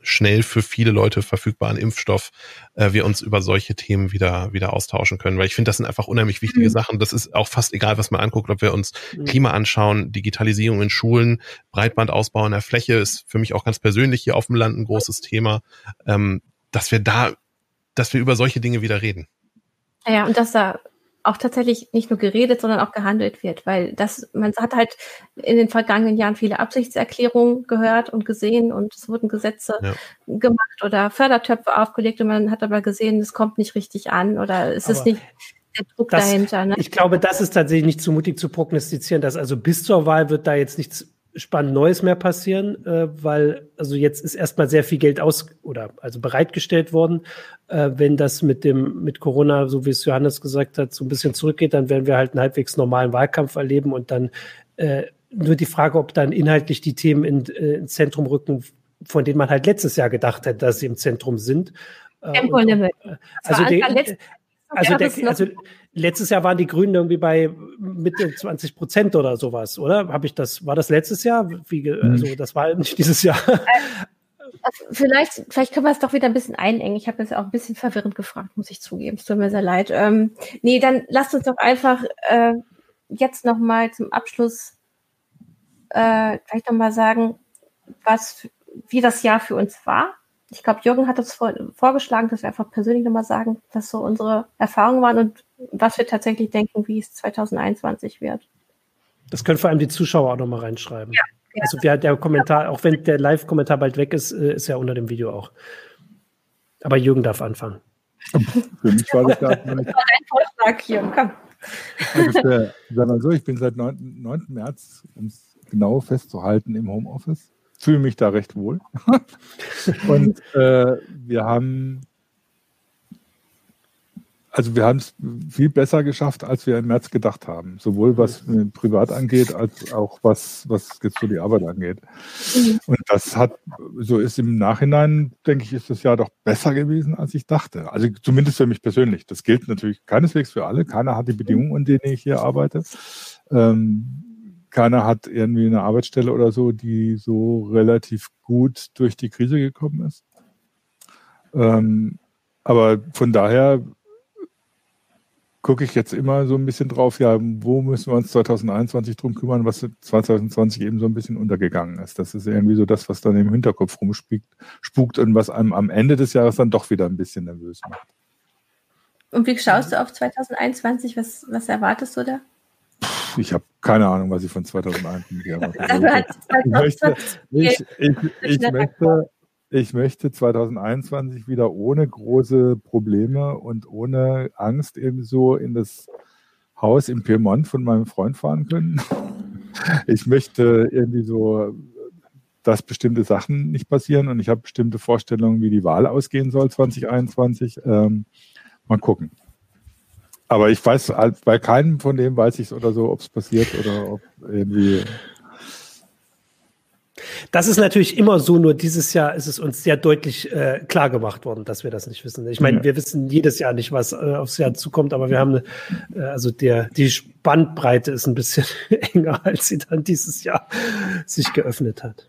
schnell für viele Leute verfügbaren Impfstoff äh, wir uns über solche Themen wieder wieder austauschen können, weil ich finde, das sind einfach unheimlich wichtige mhm. Sachen. Das ist auch fast egal, was man anguckt, ob wir uns mhm. Klima anschauen, Digitalisierung in Schulen, Breitbandausbau in der Fläche ist für mich auch ganz persönlich hier auf dem Land ein großes Thema, ähm, dass wir da, dass wir über solche Dinge wieder reden. Ja, und dass da auch tatsächlich nicht nur geredet, sondern auch gehandelt wird, weil das, man hat halt in den vergangenen Jahren viele Absichtserklärungen gehört und gesehen und es wurden Gesetze ja. gemacht oder Fördertöpfe aufgelegt und man hat aber gesehen, es kommt nicht richtig an oder es aber ist nicht der Druck das, dahinter. Ne? Ich glaube, das ist tatsächlich nicht zu mutig zu prognostizieren, dass also bis zur Wahl wird da jetzt nichts spannend Neues mehr passieren, äh, weil also jetzt ist erstmal sehr viel Geld aus oder also bereitgestellt worden. Äh, wenn das mit dem mit Corona, so wie es Johannes gesagt hat, so ein bisschen zurückgeht, dann werden wir halt einen halbwegs normalen Wahlkampf erleben und dann äh, nur die Frage, ob dann inhaltlich die Themen in, äh, ins Zentrum rücken, von denen man halt letztes Jahr gedacht hätte, dass sie im Zentrum sind. Äh. Äh, also, also, der, also letztes Jahr waren die Grünen irgendwie bei Mitte 20 Prozent oder sowas, oder? Habe ich das, war das letztes Jahr? Wie, also das war nicht dieses Jahr. Also, vielleicht, vielleicht können wir es doch wieder ein bisschen einengen. Ich habe das auch ein bisschen verwirrend gefragt, muss ich zugeben. Es tut mir sehr leid. Ähm, nee, dann lasst uns doch einfach äh, jetzt nochmal zum Abschluss äh, vielleicht nochmal sagen, was, wie das Jahr für uns war ich glaube, Jürgen hat uns vor, vorgeschlagen, dass wir einfach persönlich nochmal sagen, was so unsere Erfahrungen waren und was wir tatsächlich denken, wie es 2021 wird. Das können vor allem die Zuschauer auch nochmal reinschreiben. Ja, ja. Also wer der Kommentar, auch wenn der Live-Kommentar bald weg ist, äh, ist ja unter dem Video auch. Aber Jürgen darf anfangen. Für mich war das gar nicht. Dein Vorschlag, Jürgen, komm. Also, ich bin seit 9. 9. März, um es genau festzuhalten, im Homeoffice fühle mich da recht wohl. und äh, wir haben also wir haben es viel besser geschafft, als wir im März gedacht haben. Sowohl was privat angeht, als auch was, was jetzt so die Arbeit angeht. Mhm. Und das hat, so ist im Nachhinein, denke ich, ist das Jahr doch besser gewesen, als ich dachte. Also zumindest für mich persönlich. Das gilt natürlich keineswegs für alle. Keiner hat die Bedingungen, unter denen ich hier arbeite. Ähm, keiner hat irgendwie eine Arbeitsstelle oder so, die so relativ gut durch die Krise gekommen ist. Ähm, aber von daher gucke ich jetzt immer so ein bisschen drauf, ja, wo müssen wir uns 2021 drum kümmern, was 2020 eben so ein bisschen untergegangen ist. Das ist irgendwie so das, was dann im Hinterkopf rumspukt spukt und was einem am Ende des Jahres dann doch wieder ein bisschen nervös macht. Und wie schaust du auf 2021? Was, was erwartest du da? Ich habe keine Ahnung, was ich von 2021 erwarte. ich, möchte, ich, ich, ich, möchte, ich möchte 2021 wieder ohne große Probleme und ohne Angst eben so in das Haus im Piemont von meinem Freund fahren können. Ich möchte irgendwie so, dass bestimmte Sachen nicht passieren und ich habe bestimmte Vorstellungen, wie die Wahl ausgehen soll 2021. Ähm, mal gucken. Aber ich weiß, bei keinem von dem weiß ich es oder so, ob es passiert oder ob irgendwie das ist natürlich immer so, nur dieses Jahr ist es uns sehr deutlich äh, klar gemacht worden, dass wir das nicht wissen. Ich meine, ja. wir wissen jedes Jahr nicht, was äh, aufs Jahr zukommt, aber wir haben eine, äh, also der, die Spannbreite ist ein bisschen enger, als sie dann dieses Jahr sich geöffnet hat.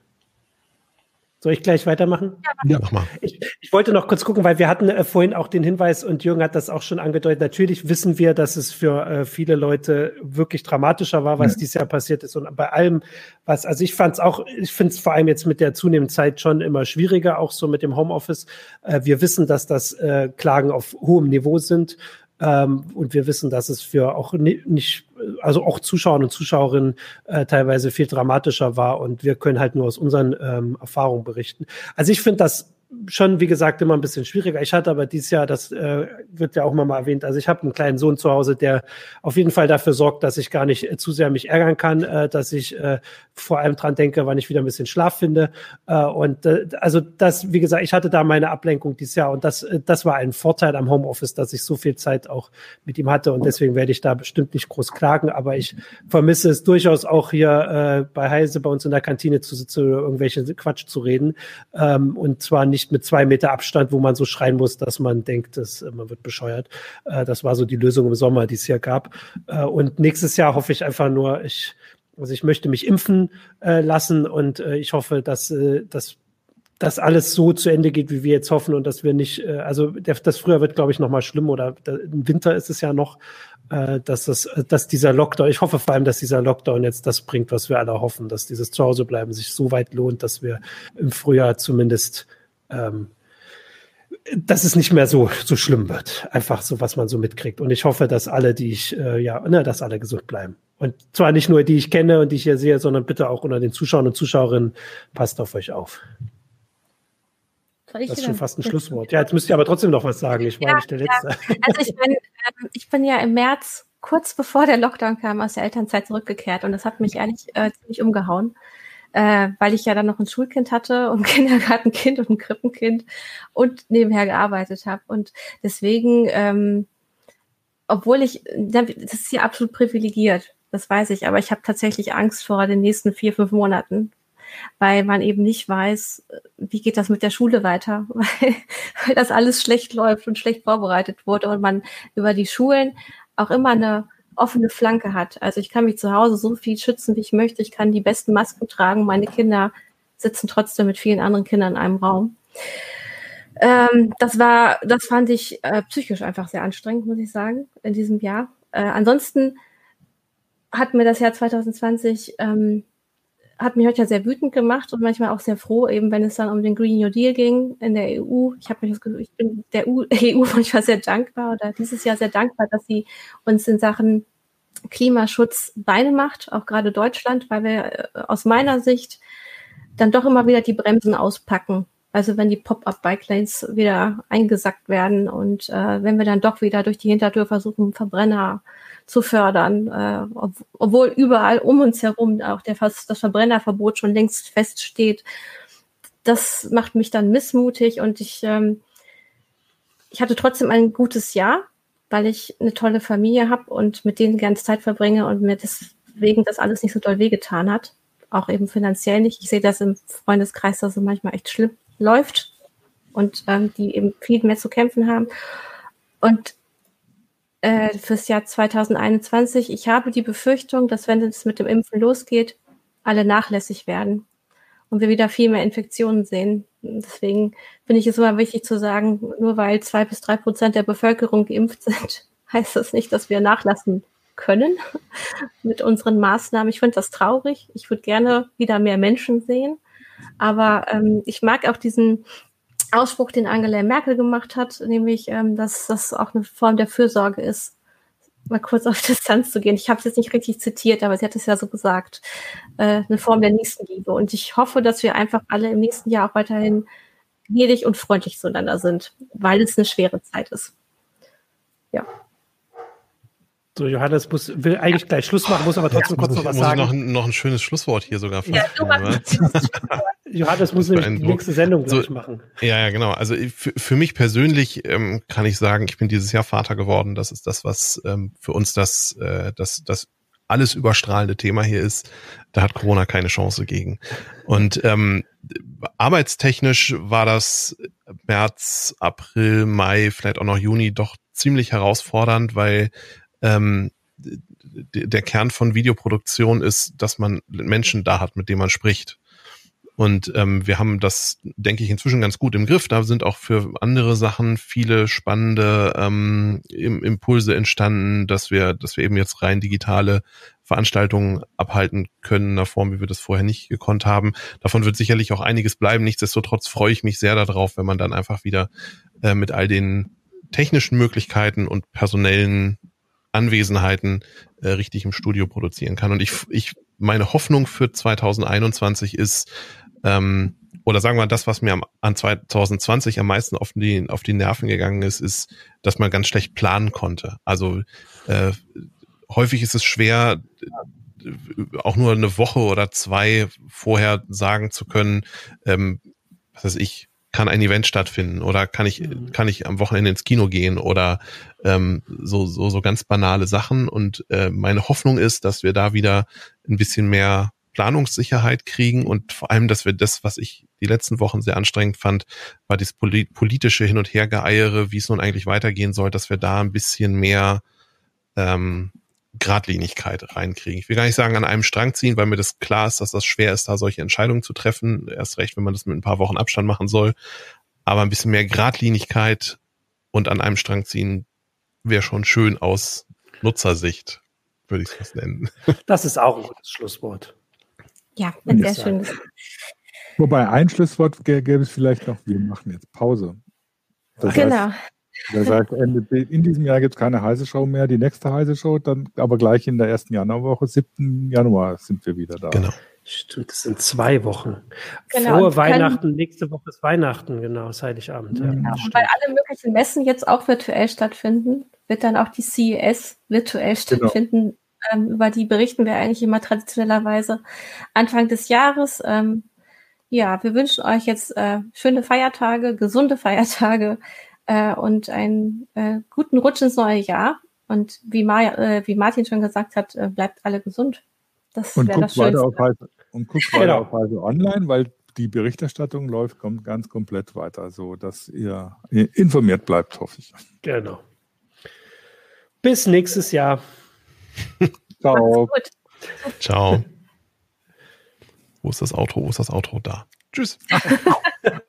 Soll ich gleich weitermachen? Ja, mach mal. Ich, ich wollte noch kurz gucken, weil wir hatten äh, vorhin auch den Hinweis und Jürgen hat das auch schon angedeutet. Natürlich wissen wir, dass es für äh, viele Leute wirklich dramatischer war, was ja. dieses Jahr passiert ist. Und bei allem, was, also ich fand es auch, ich finde es vor allem jetzt mit der zunehmenden Zeit schon immer schwieriger, auch so mit dem Homeoffice. Äh, wir wissen, dass das äh, Klagen auf hohem Niveau sind. Ähm, und wir wissen, dass es für auch nicht, also auch Zuschauer und Zuschauerinnen äh, teilweise viel dramatischer war. Und wir können halt nur aus unseren ähm, Erfahrungen berichten. Also ich finde das schon, wie gesagt, immer ein bisschen schwieriger. Ich hatte aber dieses Jahr, das äh, wird ja auch mal, mal erwähnt, also ich habe einen kleinen Sohn zu Hause, der auf jeden Fall dafür sorgt, dass ich gar nicht äh, zu sehr mich ärgern kann, äh, dass ich äh, vor allem dran denke, wann ich wieder ein bisschen Schlaf finde. Äh, und äh, also das, wie gesagt, ich hatte da meine Ablenkung dieses Jahr und das, äh, das war ein Vorteil am Homeoffice, dass ich so viel Zeit auch mit ihm hatte und deswegen werde ich da bestimmt nicht groß klagen, aber ich vermisse es durchaus auch hier äh, bei Heise bei uns in der Kantine zu sitzen, irgendwelche Quatsch zu reden ähm, und zwar nicht nicht mit zwei Meter Abstand, wo man so schreien muss, dass man denkt, dass äh, man wird bescheuert. Äh, das war so die Lösung im Sommer, die es hier gab. Äh, und nächstes Jahr hoffe ich einfach nur, ich, also ich möchte mich impfen lassen und ich hoffe, dass, dass das alles so zu Ende geht, wie wir jetzt hoffen und dass wir nicht, also das früher wird, glaube ich, noch mal schlimm oder im Winter ist es ja noch, dass das, dass dieser Lockdown, ich hoffe vor allem, dass dieser Lockdown jetzt das bringt, was wir alle hoffen, dass dieses Zuhausebleiben sich so weit lohnt, dass wir im Frühjahr zumindest ähm, dass es nicht mehr so, so schlimm wird. Einfach so, was man so mitkriegt. Und ich hoffe, dass alle, die ich, äh, ja, ne, dass alle gesund bleiben. Und zwar nicht nur die ich kenne und die ich hier sehe, sondern bitte auch unter den Zuschauern und Zuschauerinnen, passt auf euch auf. Das ist schon fast ein Schlusswort. Ja, jetzt müsst ihr aber trotzdem noch was sagen. Ich war ja, nicht der Letzte. Ja. Also ich bin, ähm, ich bin ja im März, kurz bevor der Lockdown kam, aus der Elternzeit zurückgekehrt und das hat mich eigentlich äh, ziemlich umgehauen äh, weil ich ja dann noch ein Schulkind hatte und ein Kindergartenkind und ein Krippenkind und nebenher gearbeitet habe. Und deswegen, ähm, obwohl ich, das ist hier absolut privilegiert, das weiß ich, aber ich habe tatsächlich Angst vor den nächsten vier, fünf Monaten, weil man eben nicht weiß, wie geht das mit der Schule weiter, weil, weil das alles schlecht läuft und schlecht vorbereitet wurde und man über die Schulen auch immer eine offene Flanke hat. Also ich kann mich zu Hause so viel schützen, wie ich möchte. Ich kann die besten Masken tragen. Meine Kinder sitzen trotzdem mit vielen anderen Kindern in einem Raum. Ähm, das war, das fand ich äh, psychisch einfach sehr anstrengend, muss ich sagen, in diesem Jahr. Äh, ansonsten hat mir das Jahr 2020 ähm, hat mich heute ja sehr wütend gemacht und manchmal auch sehr froh, eben wenn es dann um den Green New Deal ging in der EU. Ich habe mich das Gefühl, ich bin der EU, EU manchmal sehr dankbar oder dieses Jahr sehr dankbar, dass sie uns in Sachen Klimaschutz Beine macht, auch gerade Deutschland, weil wir äh, aus meiner Sicht dann doch immer wieder die Bremsen auspacken. Also wenn die Pop-up-Bike-Lanes wieder eingesackt werden und äh, wenn wir dann doch wieder durch die Hintertür versuchen, Verbrenner zu fördern, äh, ob, obwohl überall um uns herum auch der, das Verbrennerverbot schon längst feststeht. Das macht mich dann missmutig und ich, ähm, ich hatte trotzdem ein gutes Jahr, weil ich eine tolle Familie habe und mit denen gerne Zeit verbringe und mir deswegen das alles nicht so doll wehgetan hat. Auch eben finanziell nicht. Ich sehe das im Freundeskreis, dass es manchmal echt schlimm läuft und ähm, die eben viel mehr zu kämpfen haben. Und äh, fürs Jahr 2021. Ich habe die Befürchtung, dass wenn es mit dem Impfen losgeht, alle nachlässig werden und wir wieder viel mehr Infektionen sehen. Deswegen finde ich es immer wichtig zu sagen, nur weil zwei bis drei Prozent der Bevölkerung geimpft sind, heißt das nicht, dass wir nachlassen können mit unseren Maßnahmen. Ich finde das traurig. Ich würde gerne wieder mehr Menschen sehen. Aber ähm, ich mag auch diesen Ausspruch, den Angela Merkel gemacht hat, nämlich, ähm, dass das auch eine Form der Fürsorge ist, mal kurz auf Distanz zu gehen. Ich habe es jetzt nicht richtig zitiert, aber sie hat es ja so gesagt, äh, eine Form der Nächstenliebe. Und ich hoffe, dass wir einfach alle im nächsten Jahr auch weiterhin gnädig und freundlich zueinander sind, weil es eine schwere Zeit ist. Ja. So, Johannes muss, will eigentlich gleich Schluss machen, muss aber trotzdem ja, kurz noch was sagen. Noch, noch ein schönes Schlusswort hier sogar. Ja, Johannes muss nämlich die nächste Sendung gleich so, machen. Ja, ja, genau. Also für, für mich persönlich ähm, kann ich sagen, ich bin dieses Jahr Vater geworden. Das ist das, was ähm, für uns das, äh, das, das alles überstrahlende Thema hier ist. Da hat Corona keine Chance gegen. Und ähm, arbeitstechnisch war das März, April, Mai, vielleicht auch noch Juni doch ziemlich herausfordernd, weil ähm, der Kern von Videoproduktion ist, dass man Menschen da hat, mit denen man spricht. Und ähm, wir haben das, denke ich, inzwischen ganz gut im Griff. Da sind auch für andere Sachen viele spannende ähm, Impulse entstanden, dass wir, dass wir eben jetzt rein digitale Veranstaltungen abhalten können in einer Form, wie wir das vorher nicht gekonnt haben. Davon wird sicherlich auch einiges bleiben. Nichtsdestotrotz freue ich mich sehr darauf, wenn man dann einfach wieder äh, mit all den technischen Möglichkeiten und personellen Anwesenheiten äh, richtig im Studio produzieren kann. Und ich, ich, meine Hoffnung für 2021 ist, ähm, oder sagen wir das, was mir am, an 2020 am meisten auf die, auf die Nerven gegangen ist, ist, dass man ganz schlecht planen konnte. Also äh, häufig ist es schwer, auch nur eine Woche oder zwei vorher sagen zu können, ähm, was weiß ich, kann ein Event stattfinden oder kann ich mhm. kann ich am Wochenende ins Kino gehen oder ähm, so so so ganz banale Sachen und äh, meine Hoffnung ist, dass wir da wieder ein bisschen mehr Planungssicherheit kriegen und vor allem, dass wir das, was ich die letzten Wochen sehr anstrengend fand, war dieses politische Hin und Hergeeiere, wie es nun eigentlich weitergehen soll, dass wir da ein bisschen mehr ähm, Gradlinigkeit reinkriegen. Ich will gar nicht sagen, an einem Strang ziehen, weil mir das klar ist, dass das schwer ist, da solche Entscheidungen zu treffen. Erst recht, wenn man das mit ein paar Wochen Abstand machen soll. Aber ein bisschen mehr Gradlinigkeit und an einem Strang ziehen wäre schon schön aus Nutzersicht, würde ich es nennen. Das ist auch ein gutes Schlusswort. Ja, ein sehr schönes. Wobei ein Schlusswort gäbe es vielleicht noch, wir machen jetzt Pause. Das genau. Heißt, das heißt, in diesem Jahr gibt es keine heiße Show mehr. Die nächste heiße Show, dann aber gleich in der ersten Januarwoche, 7. Januar sind wir wieder da. Genau. Stimmt, das sind zwei Wochen. Genau, Vor Weihnachten, nächste Woche ist Weihnachten, genau, das Heiligabend. Ja. Genau. Und weil alle möglichen Messen jetzt auch virtuell stattfinden, wird dann auch die CES virtuell genau. stattfinden. Genau. Ähm, über die berichten wir eigentlich immer traditionellerweise Anfang des Jahres. Ähm, ja, wir wünschen euch jetzt äh, schöne Feiertage, gesunde Feiertage, äh, und einen äh, guten Rutsch ins neue Jahr. Und wie, Ma äh, wie Martin schon gesagt hat, äh, bleibt alle gesund. Das wäre das Schönste. Auf Heise, und guckt weiter genau. auf Heise Online, weil die Berichterstattung läuft kommt ganz komplett weiter, so dass ihr informiert bleibt, hoffe ich. Genau. Bis nächstes Jahr. Ciao. Ciao. Wo ist das Auto? Wo ist das Auto? Da. Tschüss.